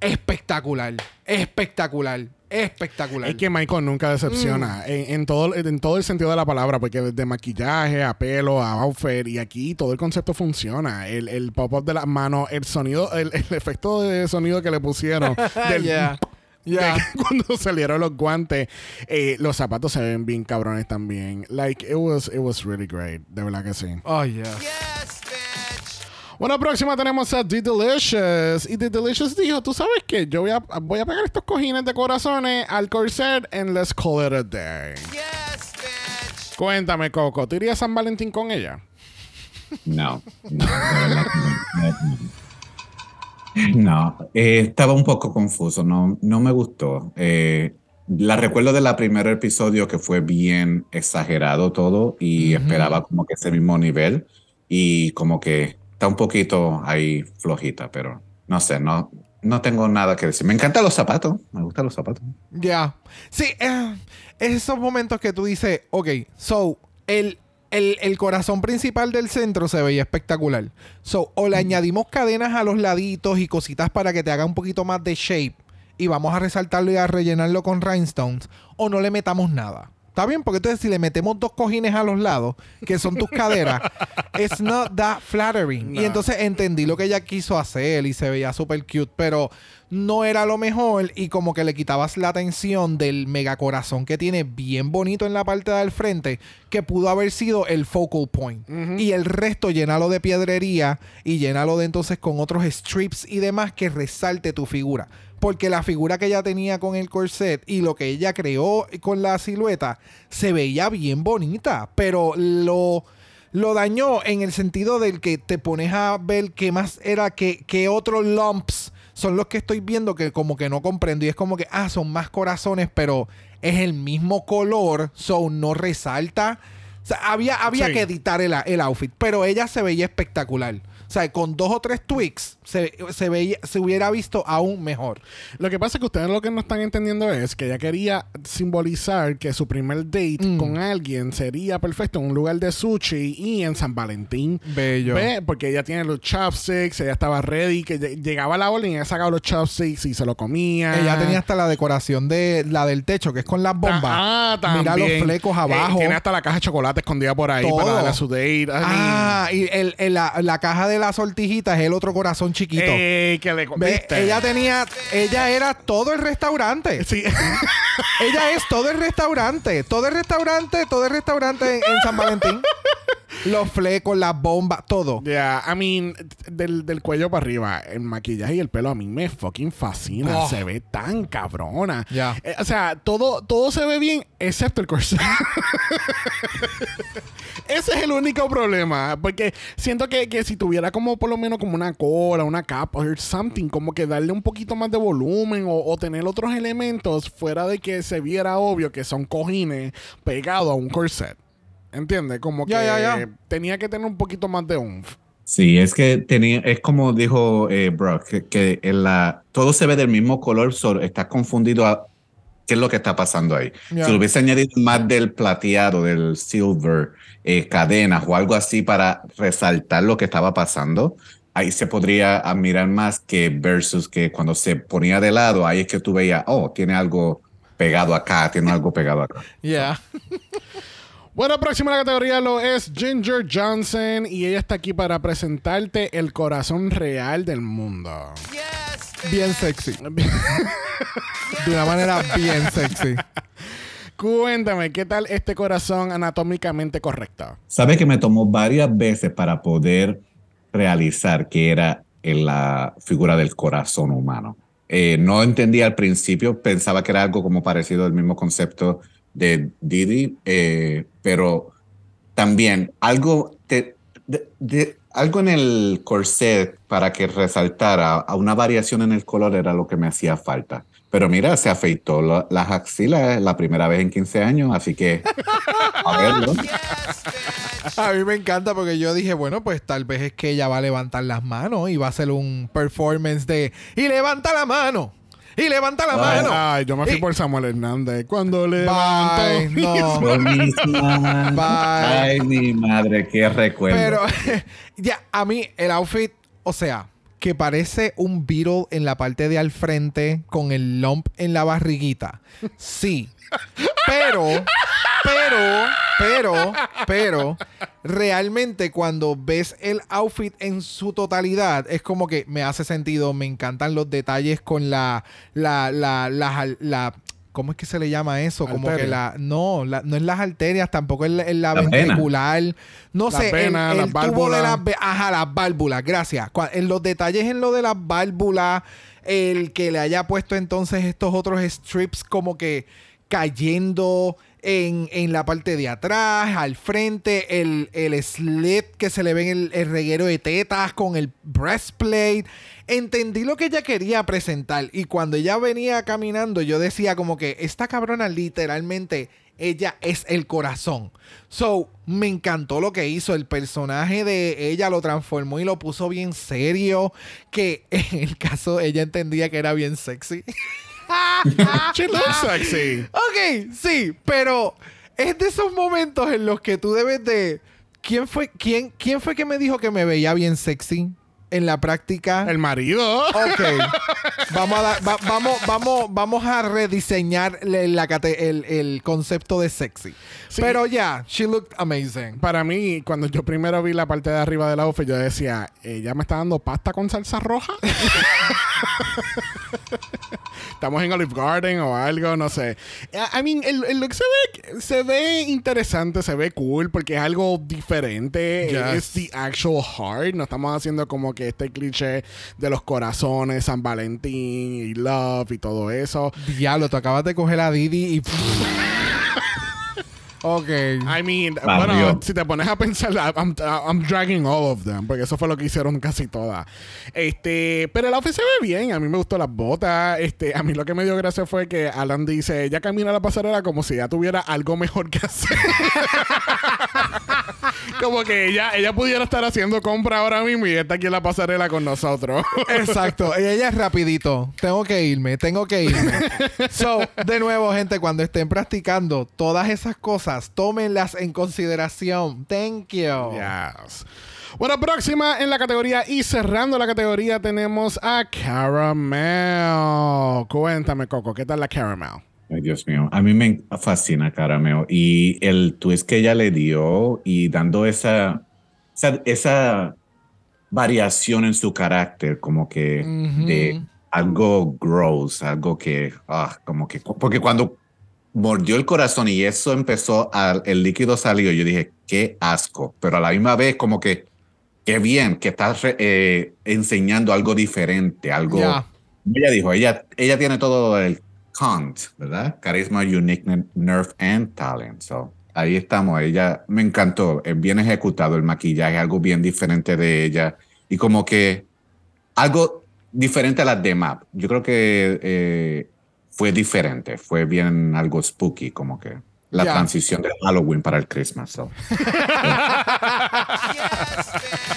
espectacular, espectacular, espectacular.
Es que Michael nunca decepciona
Mm.
en, en todo, en todo el sentido de la palabra, porque desde maquillaje a pelo a outfit y aquí todo el concepto funciona. El, el pop-up de las manos, el sonido, el, el efecto de sonido que le pusieron *laughs* del,
Yeah. *laughs* Yeah. *laughs*
cuando salieron los guantes, eh, los zapatos se ven bien cabrones también. Like, it was, it was really great. De verdad que sí.
Oh, yes.
Bueno, próxima tenemos a The Delicious. Y The Delicious dijo, tú sabes que yo voy a, voy a pegar estos cojines de corazones al corset and let's call it a day. Cuéntame, Coco, ¿tú irías a San Valentín con ella?
No, no, no. No, eh, estaba un poco confuso, no, no me gustó. Eh, la recuerdo de la primer episodio que fue bien exagerado todo y esperaba como que ese mismo nivel y como que está un poquito ahí flojita, pero no sé, no, no tengo nada que decir. Me encantan los zapatos, me gustan los zapatos.
Ya. Sí, eh, esos momentos que tú dices, ok, so, el, el, el corazón principal del centro se veía espectacular. So, o le añadimos cadenas a los laditos y cositas para que te haga un poquito más de shape y vamos a resaltarlo y a rellenarlo con rhinestones, o no le metamos nada. ¿Está bien? Porque entonces si le metemos dos cojines a los lados, que son tus caderas, *laughs* it's not that flattering. Y entonces entendí lo que ella quiso hacer y se veía súper cute, pero no era lo mejor y como que le quitabas la atención del mega corazón que tiene bien bonito en la parte del frente, que pudo haber sido el focal point. Y el resto llénalo de piedrería y llénalo de entonces con otros strips y demás que resalte tu figura. Porque la figura que ella tenía con el corset y lo que ella creó con la silueta se veía bien bonita, pero lo, lo dañó en el sentido del que te pones a ver qué más era, que, qué otros lumps son los que estoy viendo que como que no comprendo. Y es como que, ah, son más corazones, pero es el mismo color, so no resalta. O sea, había, había
Sí.
que editar el, el outfit, pero ella se veía espectacular. O sea, con dos o tres tweaks se, se, veía, se hubiera visto aún mejor.
Lo que pasa es que ustedes lo que no están entendiendo es que ella quería simbolizar que su primer date
Mm.
con alguien sería perfecto en un lugar de sushi y en San Valentín.
Bello.
Ve, Porque ella tiene los chopsticks, ella estaba ready, que lle- llegaba la orden y ella sacaba los chopsticks y se lo comía.
Ella tenía hasta la decoración de la del techo, que es con las bombas.
Ah, también.
Mira los flecos
Eh,
abajo.
tiene hasta la caja de chocolate escondida por ahí
Todo.
para darle a su date.
Ah, y el, el- la, la caja de la sortijita es el otro corazón chiquito.
ey, que le
Ve,
¿viste?
ella tenía, ella era todo el restaurante.
Sí. *laughs*
Ella es todo el restaurante. Todo el restaurante, todo el restaurante en, en San Valentín. Los flecos, las bombas, todo.
Yeah, I mean, del, del cuello para arriba, el maquillaje y el pelo a mí me fucking fascina.
Oh.
Se ve tan cabrona.
Ya.
Eh, o sea, todo, todo se ve bien excepto el corset. *laughs* Ese es el único problema. Porque siento que, que si tuviera como por lo menos como una cola, una capa o something, como que darle un poquito más de volumen o, o tener otros elementos fuera de que se viera obvio que son cojines pegados a un corset. ¿Entiendes? Como que tenía que tener un poquito más de umf.
Sí, es que tenía, es como dijo eh, Brock, que, que en la, todo se ve del mismo color, solo está confundido a qué es lo que está pasando ahí.
Ya.
Si le hubiese añadido más del plateado, del silver, eh, cadenas o algo así para resaltar lo que estaba pasando, ahí se podría admirar más que versus que cuando se ponía de lado, ahí es que tú veías, oh, tiene algo pegado acá, tiene algo pegado acá.
Yeah. *laughs*
Bueno, próxima a la categoría lo es Ginger Johnson y ella está aquí para presentarte el corazón real del mundo.
Bien sexy. De una manera bien sexy.
Cuéntame, ¿qué tal este corazón anatómicamente correcto?
Sabe que me tomó varias veces para poder realizar que era en la figura del corazón humano. Eh, no entendía al principio, pensaba que era algo como parecido al mismo concepto de Didi, eh, pero también algo, de- de- algo en el corset para que resaltara a una variación en el color era lo que me hacía falta. Pero mira, se afeitó la- las axilas la primera vez en 15 años, así que a verlo. *laughs*
A mí me encanta porque yo dije, bueno, pues tal vez es que ella va a levantar las manos y va a hacer un performance de y levanta la mano. Y levanta la
Ay,
mano.
Ay, yo me fui
Y-
por Samuel Hernández. Cuando le
Bye, no. Bye.
Ay, mi madre, qué recuerdo.
Pero *laughs* ya, a mí el outfit, o sea, que parece un Beetle en la parte de al frente con el lump en la barriguita. Sí. Pero, pero, pero, pero, realmente cuando ves el outfit en su totalidad, es como que me hace sentido, me encantan los detalles con la, la, la, la, la- ¿cómo es que se le llama eso? Como que
Arteria.
la, no, la- no es las arterias, tampoco es la, es ventricular, no sé, el,
las
tubo de
válvulas.
las ajá, las válvulas, gracias. En los detalles en lo de las válvulas, el que le haya puesto entonces estos otros strips como que cayendo en, en la parte de atrás, al frente, el, el slit que se le ve en el, el reguero de tetas con el breastplate. Entendí lo que ella quería presentar y cuando ella venía caminando yo decía como que esta cabrona literalmente ella es el corazón. So, me encantó lo que hizo. El personaje de ella lo transformó y lo puso bien serio. Que *laughs* en el caso ella entendía que era bien sexy. *laughs* *laughs*
She looks *laughs* sexy.
Ok, sí, pero es de esos momentos en los que tú debes de. ¿Quién fue, quién, quién fue que me dijo que me veía bien sexy en la práctica?
El marido.
Ok. *laughs* vamos a va- vamos, vamos, vamos a rediseñar la cate- el, el concepto de sexy.
Sí.
Pero ya, she looked amazing.
Para mí, cuando yo primero vi la parte de arriba del outfit, yo decía, ¿ella me está dando pasta con salsa roja? *laughs* Estamos en Olive Garden o algo, no sé. I mean, el, el look se ve, se ve interesante, se ve cool porque es algo diferente.
Yes.
Es the actual heart. No estamos haciendo como que este cliché de los corazones, San Valentín y love y todo eso.
Diablo, tú acabas de coger a Didi y. *laughs* ok.
I mean,
Barrio.
bueno, si te pones a pensar, I'm, I'm dragging all of them, porque eso fue lo que hicieron casi todas. Este, pero el outfit se ve bien, a mí me gustó las botas. Este, a mí lo que me dio gracia fue que Alan dice, ella camina la pasarela como si ya tuviera algo mejor que hacer. *laughs* como que ella, ella pudiera estar haciendo compra ahora mismo y está aquí en la pasarela con nosotros. *laughs*
Exacto. Y ella es rapidito. Tengo que irme, tengo que irme. So, de nuevo, gente, cuando estén practicando todas esas cosas, tómenlas en consideración. Thank you.
Yes. Bueno, próxima en la categoría y cerrando la categoría tenemos a Caramel. Cuéntame, Coco, ¿qué tal la Caramel?
Ay, Dios mío, a mí me fascina Carameo y el twist que ella le dio y dando esa, esa, esa variación en su carácter, como que de algo gross, algo que, ah, como que, porque cuando mordió el corazón y eso empezó, a, el líquido salió, yo dije, qué asco, pero a la misma vez como que, qué bien, que estás eh, enseñando algo diferente, algo...
Ya.
Ella dijo, ella, ella tiene todo el cont, ¿verdad? Carisma, uniqueness, nerve and talent. So, ahí estamos. Ella me encantó. Es bien ejecutado el maquillaje, algo bien diferente de ella. Y como que algo diferente a las demás. Yo creo que eh, fue diferente. Fue bien algo spooky, como que la
Ya.
transición de Halloween para el Christmas. so. *laughs* *laughs*
Ya,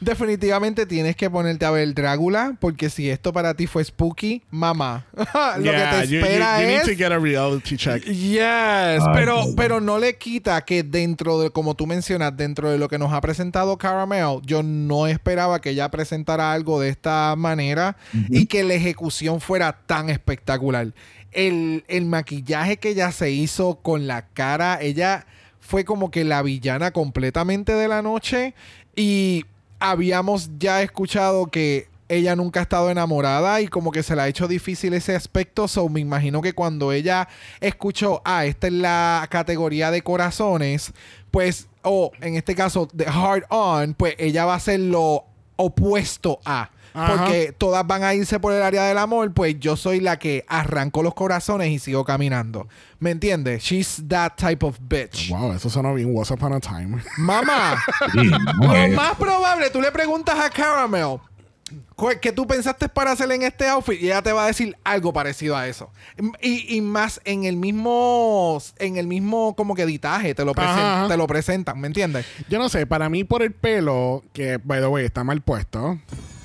definitivamente tienes que ponerte a ver Drácula, porque si esto para ti fue spooky, mamá, *laughs* lo
Yeah,
que te
you- you-
espera
you need
es...
to get a reality check.
Yes, pero, pero no le quita que dentro de, como tú mencionas, dentro de lo que nos ha presentado Caramel, yo no esperaba que ella presentara algo de esta manera y que la ejecución fuera tan espectacular. El, el maquillaje que ella se hizo con la cara, ella fue como que la villana completamente de la noche y habíamos ya escuchado que ella nunca ha estado enamorada y como que se le ha hecho difícil ese aspecto. So me imagino que cuando ella escuchó, ah, esta es la categoría de corazones, pues, o en este caso, de hard on, pues ella va a ser lo opuesto a.
Ajá.
Porque todas van a irse por el área del amor, pues yo soy la que arranco los corazones y sigo caminando. ¿Me entiendes? She's that type of bitch.
Wow, eso sonó bien Once Upon a Time.
Mamá, *laughs*
Sí,
lo
eh,
más probable, tú le preguntas a Caramel "¿Cu- ¿qué tú pensaste para hacer en este outfit? Y ella te va a decir algo parecido a eso. Y, y más en el mismo, en el mismo como que editaje, te lo, presen-
Ajá, ajá.
te lo presentan, ¿me entiendes?
Yo no sé, para mí por el pelo, que, by the way, está mal puesto.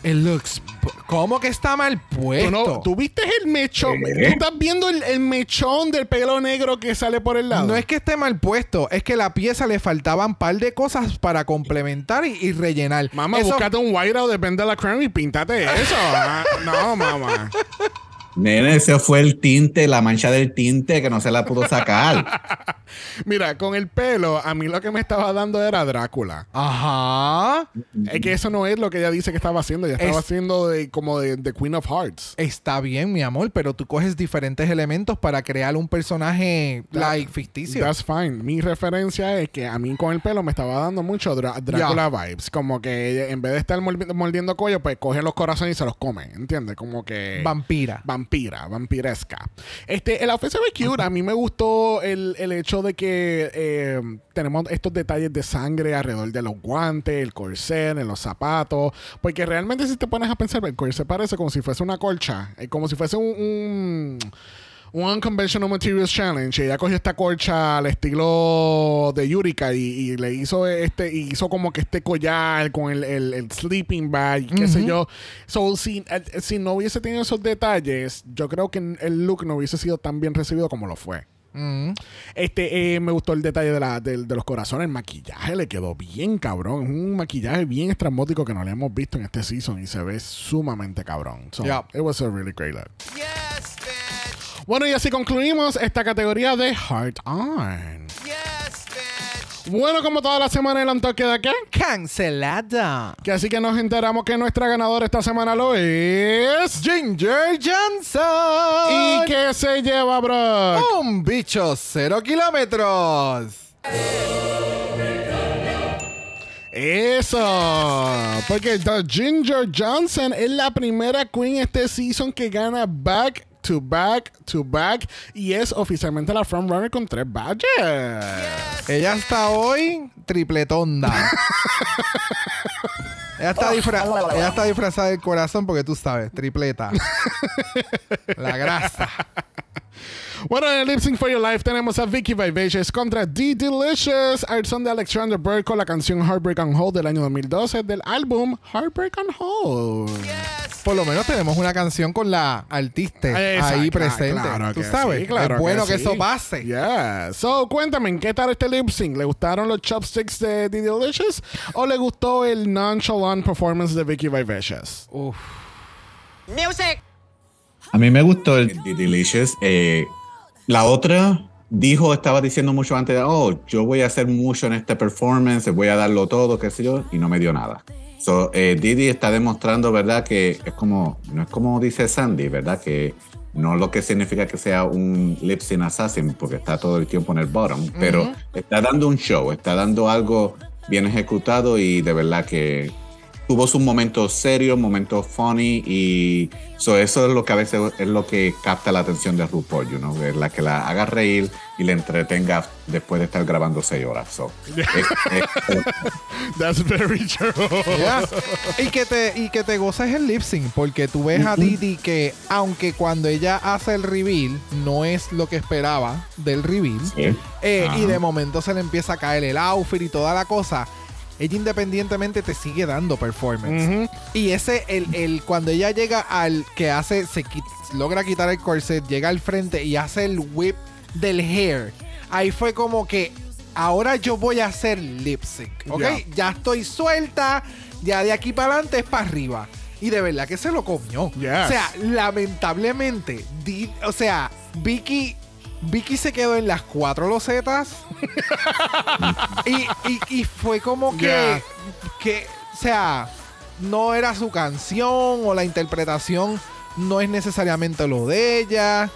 It looks... ¿Cómo que está mal puesto?
¿Tú, no, ¿Tú viste el mechón?
¿Eh?
¿Tú estás viendo el, el mechón del pelo negro que sale por el lado?
No es que esté mal puesto, es que la pieza le faltaban par de cosas para complementar y, y rellenar.
Mamá,
Eso-
búscate un whiteout de Vendela Crown y píntate eso. *laughs* Ah, no, mamá.
Nene, ese fue el tinte, la mancha del tinte que no se la pudo sacar. *laughs*
Mira, con el pelo, a mí lo que me estaba dando era Drácula.
Ajá.
Es que eso no es lo que ella dice que estaba haciendo. Ella estaba
Es-
haciendo de, como de, de Queen of Hearts.
Está bien, mi amor, pero tú coges diferentes elementos para crear un personaje like ficticio.
That's fine. Mi referencia es que a mí con el pelo me estaba dando mucho Drá- Drácula vibes. Como que en vez de estar mordi- mordiendo cuello, pues coge los corazones y se los come. ¿Entiendes? Como que.
Vampira.
Vampira, vampiresca. Este, el outfit se ve cute. A mí me gustó el, el hecho de que eh, tenemos estos detalles de sangre alrededor de los guantes, el corset, en los zapatos. Porque realmente, si te pones a pensar, el corset parece como si fuese una colcha. eh, como si fuese un. un un Unconventional Materials Challenge. Ella cogió esta colcha al estilo de Yurika y, y le hizo este, y hizo como que este collar con el, el- el sleeping bag qué sé yo. So, si, eh, si no hubiese tenido esos detalles, yo creo que el look no hubiese sido tan bien recibido como lo fue.
Mm.
Este, eh, me gustó el detalle de, la, del- de los corazones. El maquillaje le quedó bien cabrón. Es un maquillaje bien estrambótico que no le hemos visto en este season y se ve sumamente cabrón. So,
Yeah.
it was a really great look. Bueno, y así concluimos esta categoría de Heart On. Bueno, como toda la semana, el Antoque de qué?
Cancelada.
Que así que nos enteramos que nuestra ganadora esta semana lo es.
Ginger Johnson.
¿Y qué se lleva, bro?
Un bicho cero kilómetros.
Eso, porque The Ginger Johnson es la primera queen este season que gana back to back to back y es oficialmente la frontrunner con tres badges.
Ella está hoy tripletonda. ella, está disfra- ella está disfrazada del corazón porque tú sabes, tripleta. La grasa.
Bueno, en el Lip Sync for Your Life tenemos a Vicky Vivacious contra D Delicious, al son de Alexander Bird con la canción Heartbreak on Hold del año 2012 del álbum Heartbreak on Hold.
Por lo menos tenemos una canción con la artista
Exacto,
ahí presente.
claro
tú
que
sabes,
sí, claro
es bueno que,
sí.
eso pase.
Yeah. So, cuéntame, ¿qué tal este lip sync? ¿Le gustaron los chopsticks de The Delicious o le gustó el nonchalant performance de Vicky Vivacious?
Uf.
Music.
A mí me gustó el The Delicious. eh, La otra dijo, estaba diciendo mucho antes, oh, yo voy a hacer mucho en este performance, voy a darlo todo, qué sé yo, y no me dio nada. So, eh, Didi está demostrando, ¿verdad? Que es como, no es como dice Sandy, ¿verdad? Que no lo que significa que sea un lip sync assassin, porque está todo el tiempo en el bottom, pero está dando un show, está dando algo bien ejecutado y de verdad que tuvo sus momentos serios, momentos funny y so eso es lo que a veces es lo que capta la atención de RuPaul, you know, la que la haga reír y le entretenga después de estar grabando seis horas. So, *laughs* es- es-
That's very true.
Yeah. y que te y que te goces el lip sync porque tú ves a Didi que aunque cuando ella hace el reveal no es lo que esperaba del reveal
sí.
eh, y de momento se le empieza a caer el outfit y toda la cosa ella independientemente te sigue dando performance y ese el, el cuando ella llega al que hace se logra quitar el corset llega al frente y hace el whip del hair ahí fue como que ahora yo voy a hacer lip sync ¿ok?
Ya.
ya estoy suelta ya de aquí para adelante es para arriba y de verdad que se lo comió
Yes.
o sea lamentablemente di- o sea Vicky Vicky se quedó en las cuatro losetas y, y- y fue como que, que, o sea, no era su canción o la interpretación no es necesariamente lo de ella.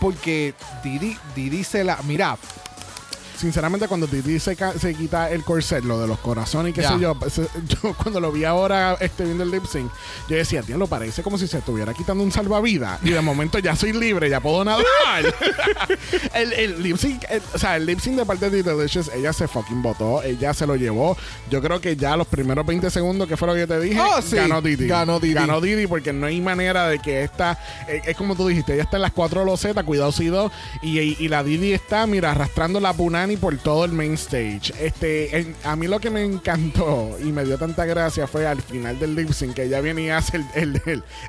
Porque Didi, Didi se la. Mira,
Sinceramente, cuando Didi se, se quita el corset, lo de los corazones y qué
Ya.
sé yo, pues, eh, *laughs* yo cuando lo vi ahora este, viendo el lip sync, yo decía, tío, lo parece como si se estuviera quitando un salvavidas y de momento ya soy libre, ya puedo nadar. *laughs* el, el lip sync, el- o sea, el lip sync de parte de Delicious, ella se fucking votó, ella se lo llevó. Yo creo que ya los primeros 20 segundos, que fue lo que yo te dije,
Oh, sí.
ganó Didi.
Ganó Didi.
Ganó Didi porque no hay manera de que esta, eh, es como tú dijiste, ella está en las cuatro losetas, cuidado si dos, y, y, y la Didi está, mira, arrastrando la punani por todo el main stage. Este, en- a mí lo que me encantó y me dio tanta gracia fue al final del lip sync que ella viene y hace el, el,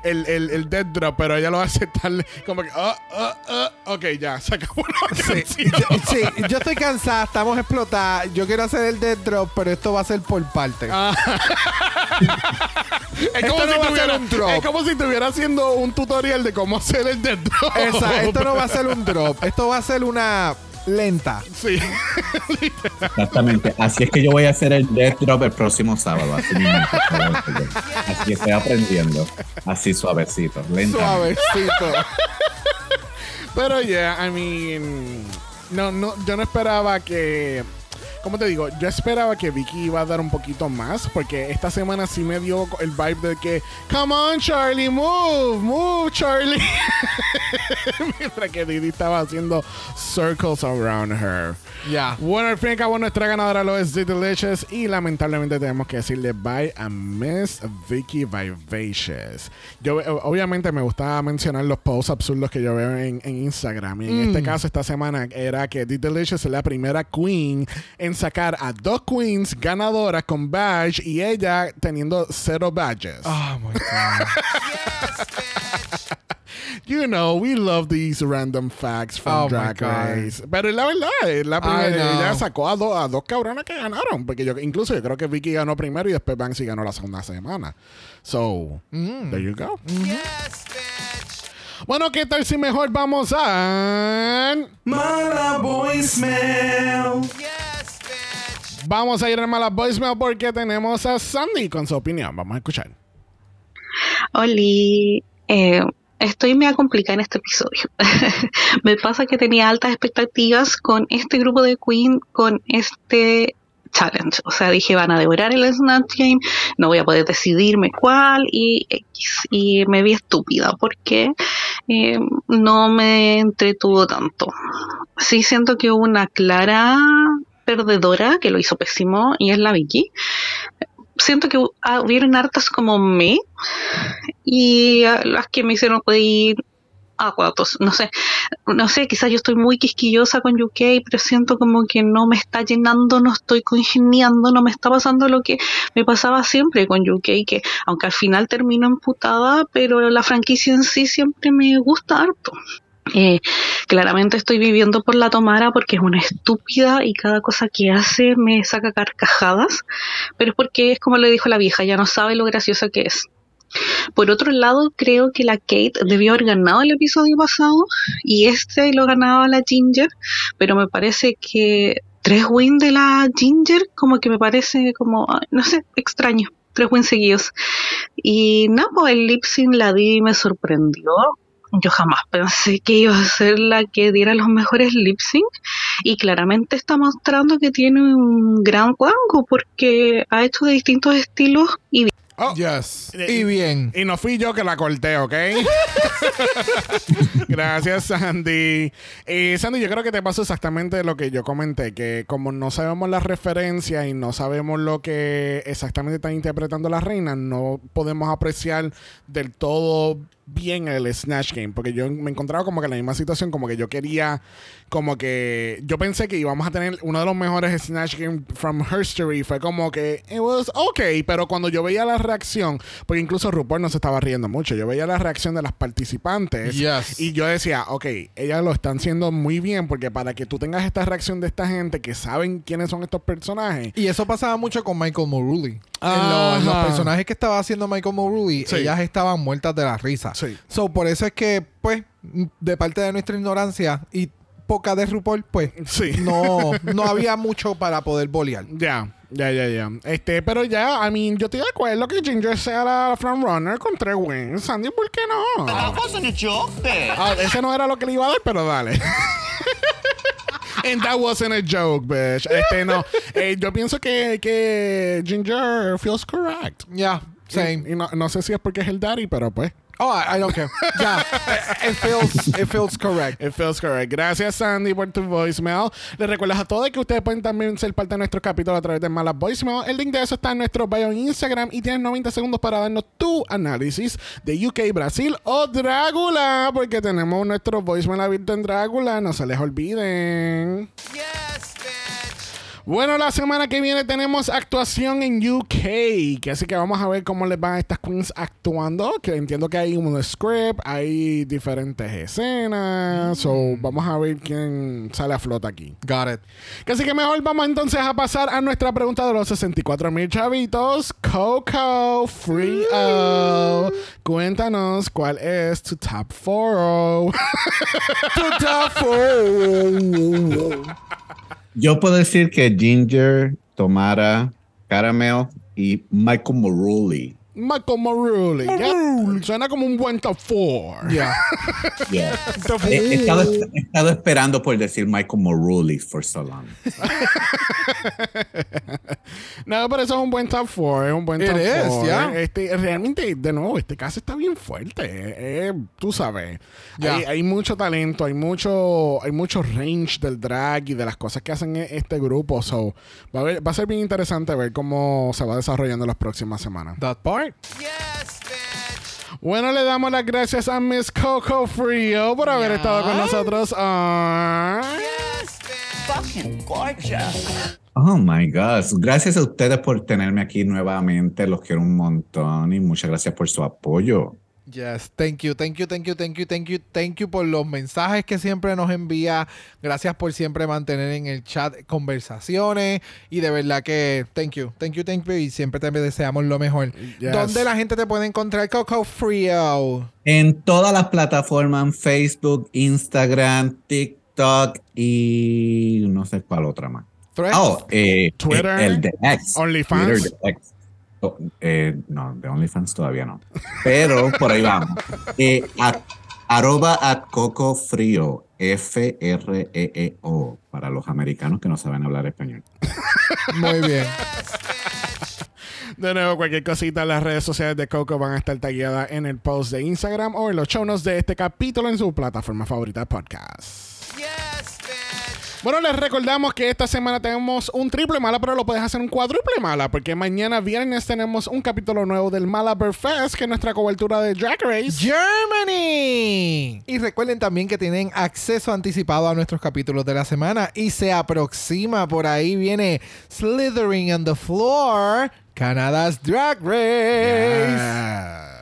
el, el, el- dead drop, pero ella lo hace tal como que, oh, oh, oh, ok, ya, se acabó la
sí, *laughs* yo, sí, yo estoy cansada, estamos explotadas. Yo quiero hacer el dead drop, pero esto va a ser por parte.
Ah. *laughs* Es como, si tuviera,
un drop.
es como si estuviera haciendo un tutorial de cómo hacer el dead drop.
Esto no va a ser un drop, esto va a ser una lenta.
Sí.
Exactamente. Así es que yo voy a hacer el Death Drop el próximo sábado. Así, mismo. así estoy aprendiendo. Así suavecito, lentamente.
Suavecito.
Pero yeah, I mean, no, no, yo no esperaba que, ¿cómo te digo? Yo esperaba que Vicky iba a dar un poquito más, porque esta semana sí me dio el vibe de que, come on Charlie, move, move Charlie. *laughs* Mientras que Didi estaba haciendo circles around her.
Ya.
Bueno, al fin y al cabo, nuestra ganadora lo es The Delicious. Y lamentablemente tenemos que decirle bye a Miss Vicky Vivacious. Yo, eh, obviamente, me gustaba mencionar los posts absurdos que yo veo en, en Instagram. Y en este caso, esta semana, era que The Delicious es la primera queen en sacar a dos queens ganadoras con badge y ella teniendo cero badges.
Oh my God. *laughs*
You know, we love these random facts from
Oh, my
Drag
God.
Race. Pero la verdad, es la primera, ella sacó a, dos a dos cabronas que ganaron. Porque yo, incluso yo creo que Vicky ganó primero y después Banksy ganó la segunda semana. So,
Mm.
there you go. Bueno, ¿qué tal si mejor vamos a...
Mala voicemail.
Vamos a ir a mala voicemail porque tenemos a Sandy con su opinión. Vamos a escuchar.
Oli, eh, estoy media complicada en este episodio. *laughs* Me pasa que tenía altas expectativas con este grupo de Queen, con este challenge. O sea, dije, van a devorar el Snatch Game, no voy a poder decidirme cuál y. Y me vi estúpida porque eh, no me entretuvo tanto. Sí siento que hubo una clara perdedora que lo hizo pésimo y es la Vicky. Siento que hubieron hartas como me y las que me hicieron pedir aguatos, no sé, no sé, quizás yo estoy muy quisquillosa con UK, pero siento como que no me está llenando, no estoy congeniando, no me está pasando lo que me pasaba siempre con UK, que aunque al final termino emputada, pero la franquicia en sí siempre me gusta harto. Eh, claramente estoy viviendo por la Tomara porque es una estúpida y cada cosa que hace me saca carcajadas, pero es porque es como le dijo la vieja, ya no sabe lo graciosa que es. Por otro lado, creo que la Kate debió haber ganado el episodio pasado y este lo ganaba la Ginger, pero me parece que tres wins de la Ginger como que me parece como, no sé, extraño. Tres wins seguidos. Y no, pues el lip la di y me sorprendió. Yo jamás *laughs* pensé que iba a ser la que diera los mejores lip sync y claramente está mostrando que tiene un gran rango porque ha hecho de distintos estilos y
Oh,
Yes.
Y-
Y bien.
Y no fui yo que la corté, ¿ok? *laughs* Gracias, Sandy. Y Sandy, yo creo que te pasó exactamente lo que yo comenté, que como no sabemos las referencias y no sabemos lo que exactamente están interpretando las reinas, no podemos apreciar del todo bien el Snatch Game, porque yo me encontraba como que en la misma situación, como que yo quería, como que yo pensé que íbamos a tener uno de los mejores Snatch Game from history, fue como que it was okay, pero cuando yo veía la reacción, porque incluso RuPaul no se estaba riendo mucho, yo veía la reacción de las participantes
Yes.
y yo decía, ok, ellas lo están haciendo muy bien, porque para que tú tengas esta reacción de esta gente que saben quiénes son estos personajes,
Y eso pasaba mucho con Michael Morulli. En
Ajá.
los, los personajes que estaba haciendo Michael Morulli,
Sí.
ellas estaban muertas de la risa.
Sí.
So, por eso es que, pues, de parte de nuestra ignorancia y poca de RuPaul, pues,
Sí.
no, no había mucho para poder bolear.
Ya, ya, ya, ya. Este, pero ya, I mean, yo estoy de acuerdo que Ginger sea la frontrunner con tres wins. Sandy, ¿por qué no?
That wasn't a joke, bitch.
Ah, ese no era lo que le iba a dar, pero dale. *laughs* And that wasn't a joke, bitch. Este, no. *laughs* Eh, yo pienso que, que Ginger feels correct.
Yeah, same.
Y, y no, no sé si es porque es el daddy, pero pues.
Oh, I, I don't care. *laughs* Yeah, it feels, it feels correct.
It feels correct. Gracias, Sandy, por tu voicemail. Les recuerdas a todos que ustedes pueden también ser parte de nuestro capítulo a través de Malas Voicemail. El link de eso está en nuestro bio en Instagram y tienes 90 segundos para darnos tu análisis de UK, Brasil o Drácula, porque tenemos nuestro voicemail abierto en Drácula. No se les olviden. Bueno, la semana que viene tenemos actuación en UK, que así que vamos a ver cómo les van a estas queens actuando, que entiendo que hay un script, hay diferentes escenas, so vamos a ver quién sale a flota aquí.
Got it.
Que así que mejor vamos entonces a pasar a nuestra pregunta de los 64 mil chavitos. Coco Frio, cuéntanos cuál es tu top 4. *laughs*
Yo puedo decir que Ginger, Tomara, Caramel y Michael Morulli.
Michael Marulli. Ya, Suena como un buen top 4.
Yeah.
Yeah. he, he estado, he estado esperando por decir Michael Morulli for so long. *laughs*
No, pero eso es un buen top 4, es un buen
It
top
is,
4.
yeah.
Este, realmente, de nuevo, este caso está bien fuerte. eh, tú sabes.
Yeah.
Hay, hay mucho talento, hay mucho, hay mucho range del drag y de las cosas que hacen e- este grupo. So, va, a ver- va a ser bien interesante ver cómo se va desarrollando las próximas semanas.
That part.
Bueno, le damos las gracias a Miss Coco Frio por haber estado con nosotros. Ah.
Fucking gorgeous.
Oh my God. Gracias a ustedes por tenerme aquí nuevamente. Los quiero un montón y muchas gracias por su apoyo.
Yes, thank you, thank you, thank you, thank you, thank you, thank you por los mensajes que siempre nos envía. Gracias por siempre mantener en el chat conversaciones y de verdad que thank you, thank you, thank you y siempre te deseamos lo mejor.
Yes.
¿Dónde la gente te puede encontrar Coco Frio?
En todas las plataformas, Facebook, Instagram, TikTok y no sé cuál otra más.
Threads?
Oh, eh,
Twitter,
el de X.
OnlyFans.
Twitter de X. Oh, eh, no, de OnlyFans todavía no. Pero por ahí vamos. Eh, at- arroba at Coco Frío. F-R-E-E-O. E Para los americanos que no saben hablar español.
Muy bien. *laughs*
De nuevo, cualquier cosita en las redes sociales de Coco van a estar tagueadas en el post de Instagram o en los show notes de este capítulo en su plataforma favorita de podcast. Bueno, les recordamos que esta semana tenemos un triple mala, pero lo puedes hacer un cuádruple mala, porque mañana viernes tenemos un capítulo nuevo del Malabar Fest, que es nuestra cobertura de Drag Race.
Germany. Y recuerden también que tienen acceso anticipado a nuestros capítulos de la semana y se aproxima por ahí viene Slithering on the Floor, Canada's Drag Race.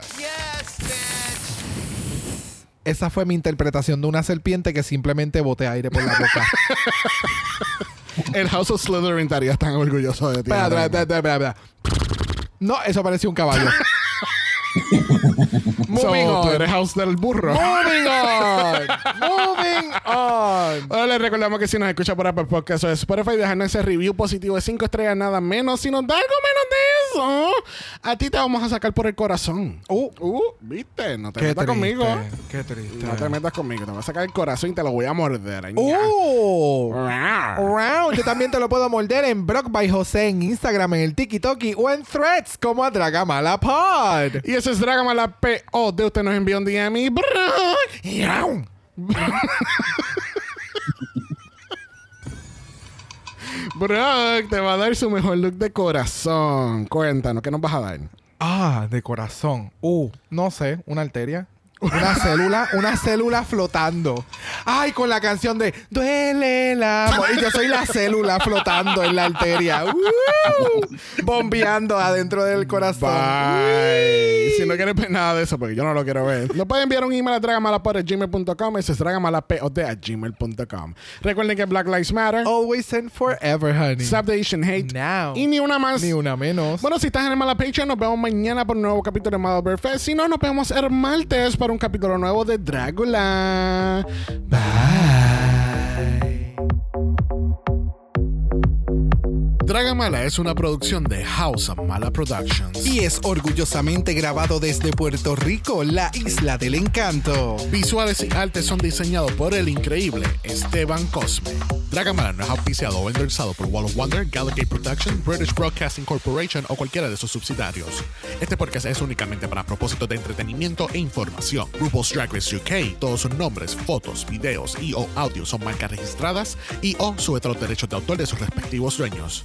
Esa fue mi interpretación de una serpiente que simplemente boté aire por la boca. *laughs*
El House of Slytherin estaría tan orgulloso de ti.
Espera, espera, espera. No, eso parecía un caballo. *laughs* Moving
So,
on.
Tú eres house del burro.
Moving *laughs* on. Moving on.
Ahora les recordamos que si nos escucha por Apple Podcast o Spotify, dejarnos ese review positivo de 5 estrellas, nada menos. Si nos da algo menos de eso, a ti te vamos a sacar por el corazón.
Uh,
Uh, viste, no te
qué
metas
triste,
conmigo.
Qué triste.
No te metas conmigo, te voy a sacar el corazón y te lo voy a morder.
Uh. Around. Yo también te lo puedo morder en Brock by José en Instagram, en el TikTok o en Threads como a Dragamala Pod.
Y ese es Dragamala P.O. de usted nos envió un DM y... Brock. Brock te va a dar su mejor look de corazón. Cuéntanos, ¿qué nos vas a dar?
Ah, de corazón. Uh, no sé, una arteria. Una célula, una célula flotando. Ay, con la canción de Duele la. Y yo soy la célula flotando en la arteria. Uh, bombeando adentro del corazón.
Bye. Si no quieres ver nada de eso, porque yo no lo quiero ver, nos pueden enviar un email a dragamalapod.gmail.com. Ese es dragamalapod a gmail.com. Recuerden que Black Lives Matter,
Always and forever, honey.
Stop the Asian Hate
Now.
y ni una más.
Ni una menos.
Bueno, si estás en el Mala Patreon, nos vemos mañana por un nuevo capítulo de Mother Fest. Si no, nos vemos el martes para un capítulo nuevo de Drácula. Bye. Dragamala es una producción de House of Mala Productions.
Y es orgullosamente grabado desde Puerto Rico, la isla del encanto.
Visuales y artes son diseñados por el increíble Esteban Cosme. Dragamala no es auspiciado o endorsado por Wall of Wonder, Gallagher Production, British Broadcasting Corporation o cualquiera de sus subsidiarios. Este podcast es únicamente para propósitos de entretenimiento e información. RuPaul's Drag Race UK, todos sus nombres, fotos, videos y o audios son marcas registradas y o sujeta a los derechos de autor de sus respectivos dueños.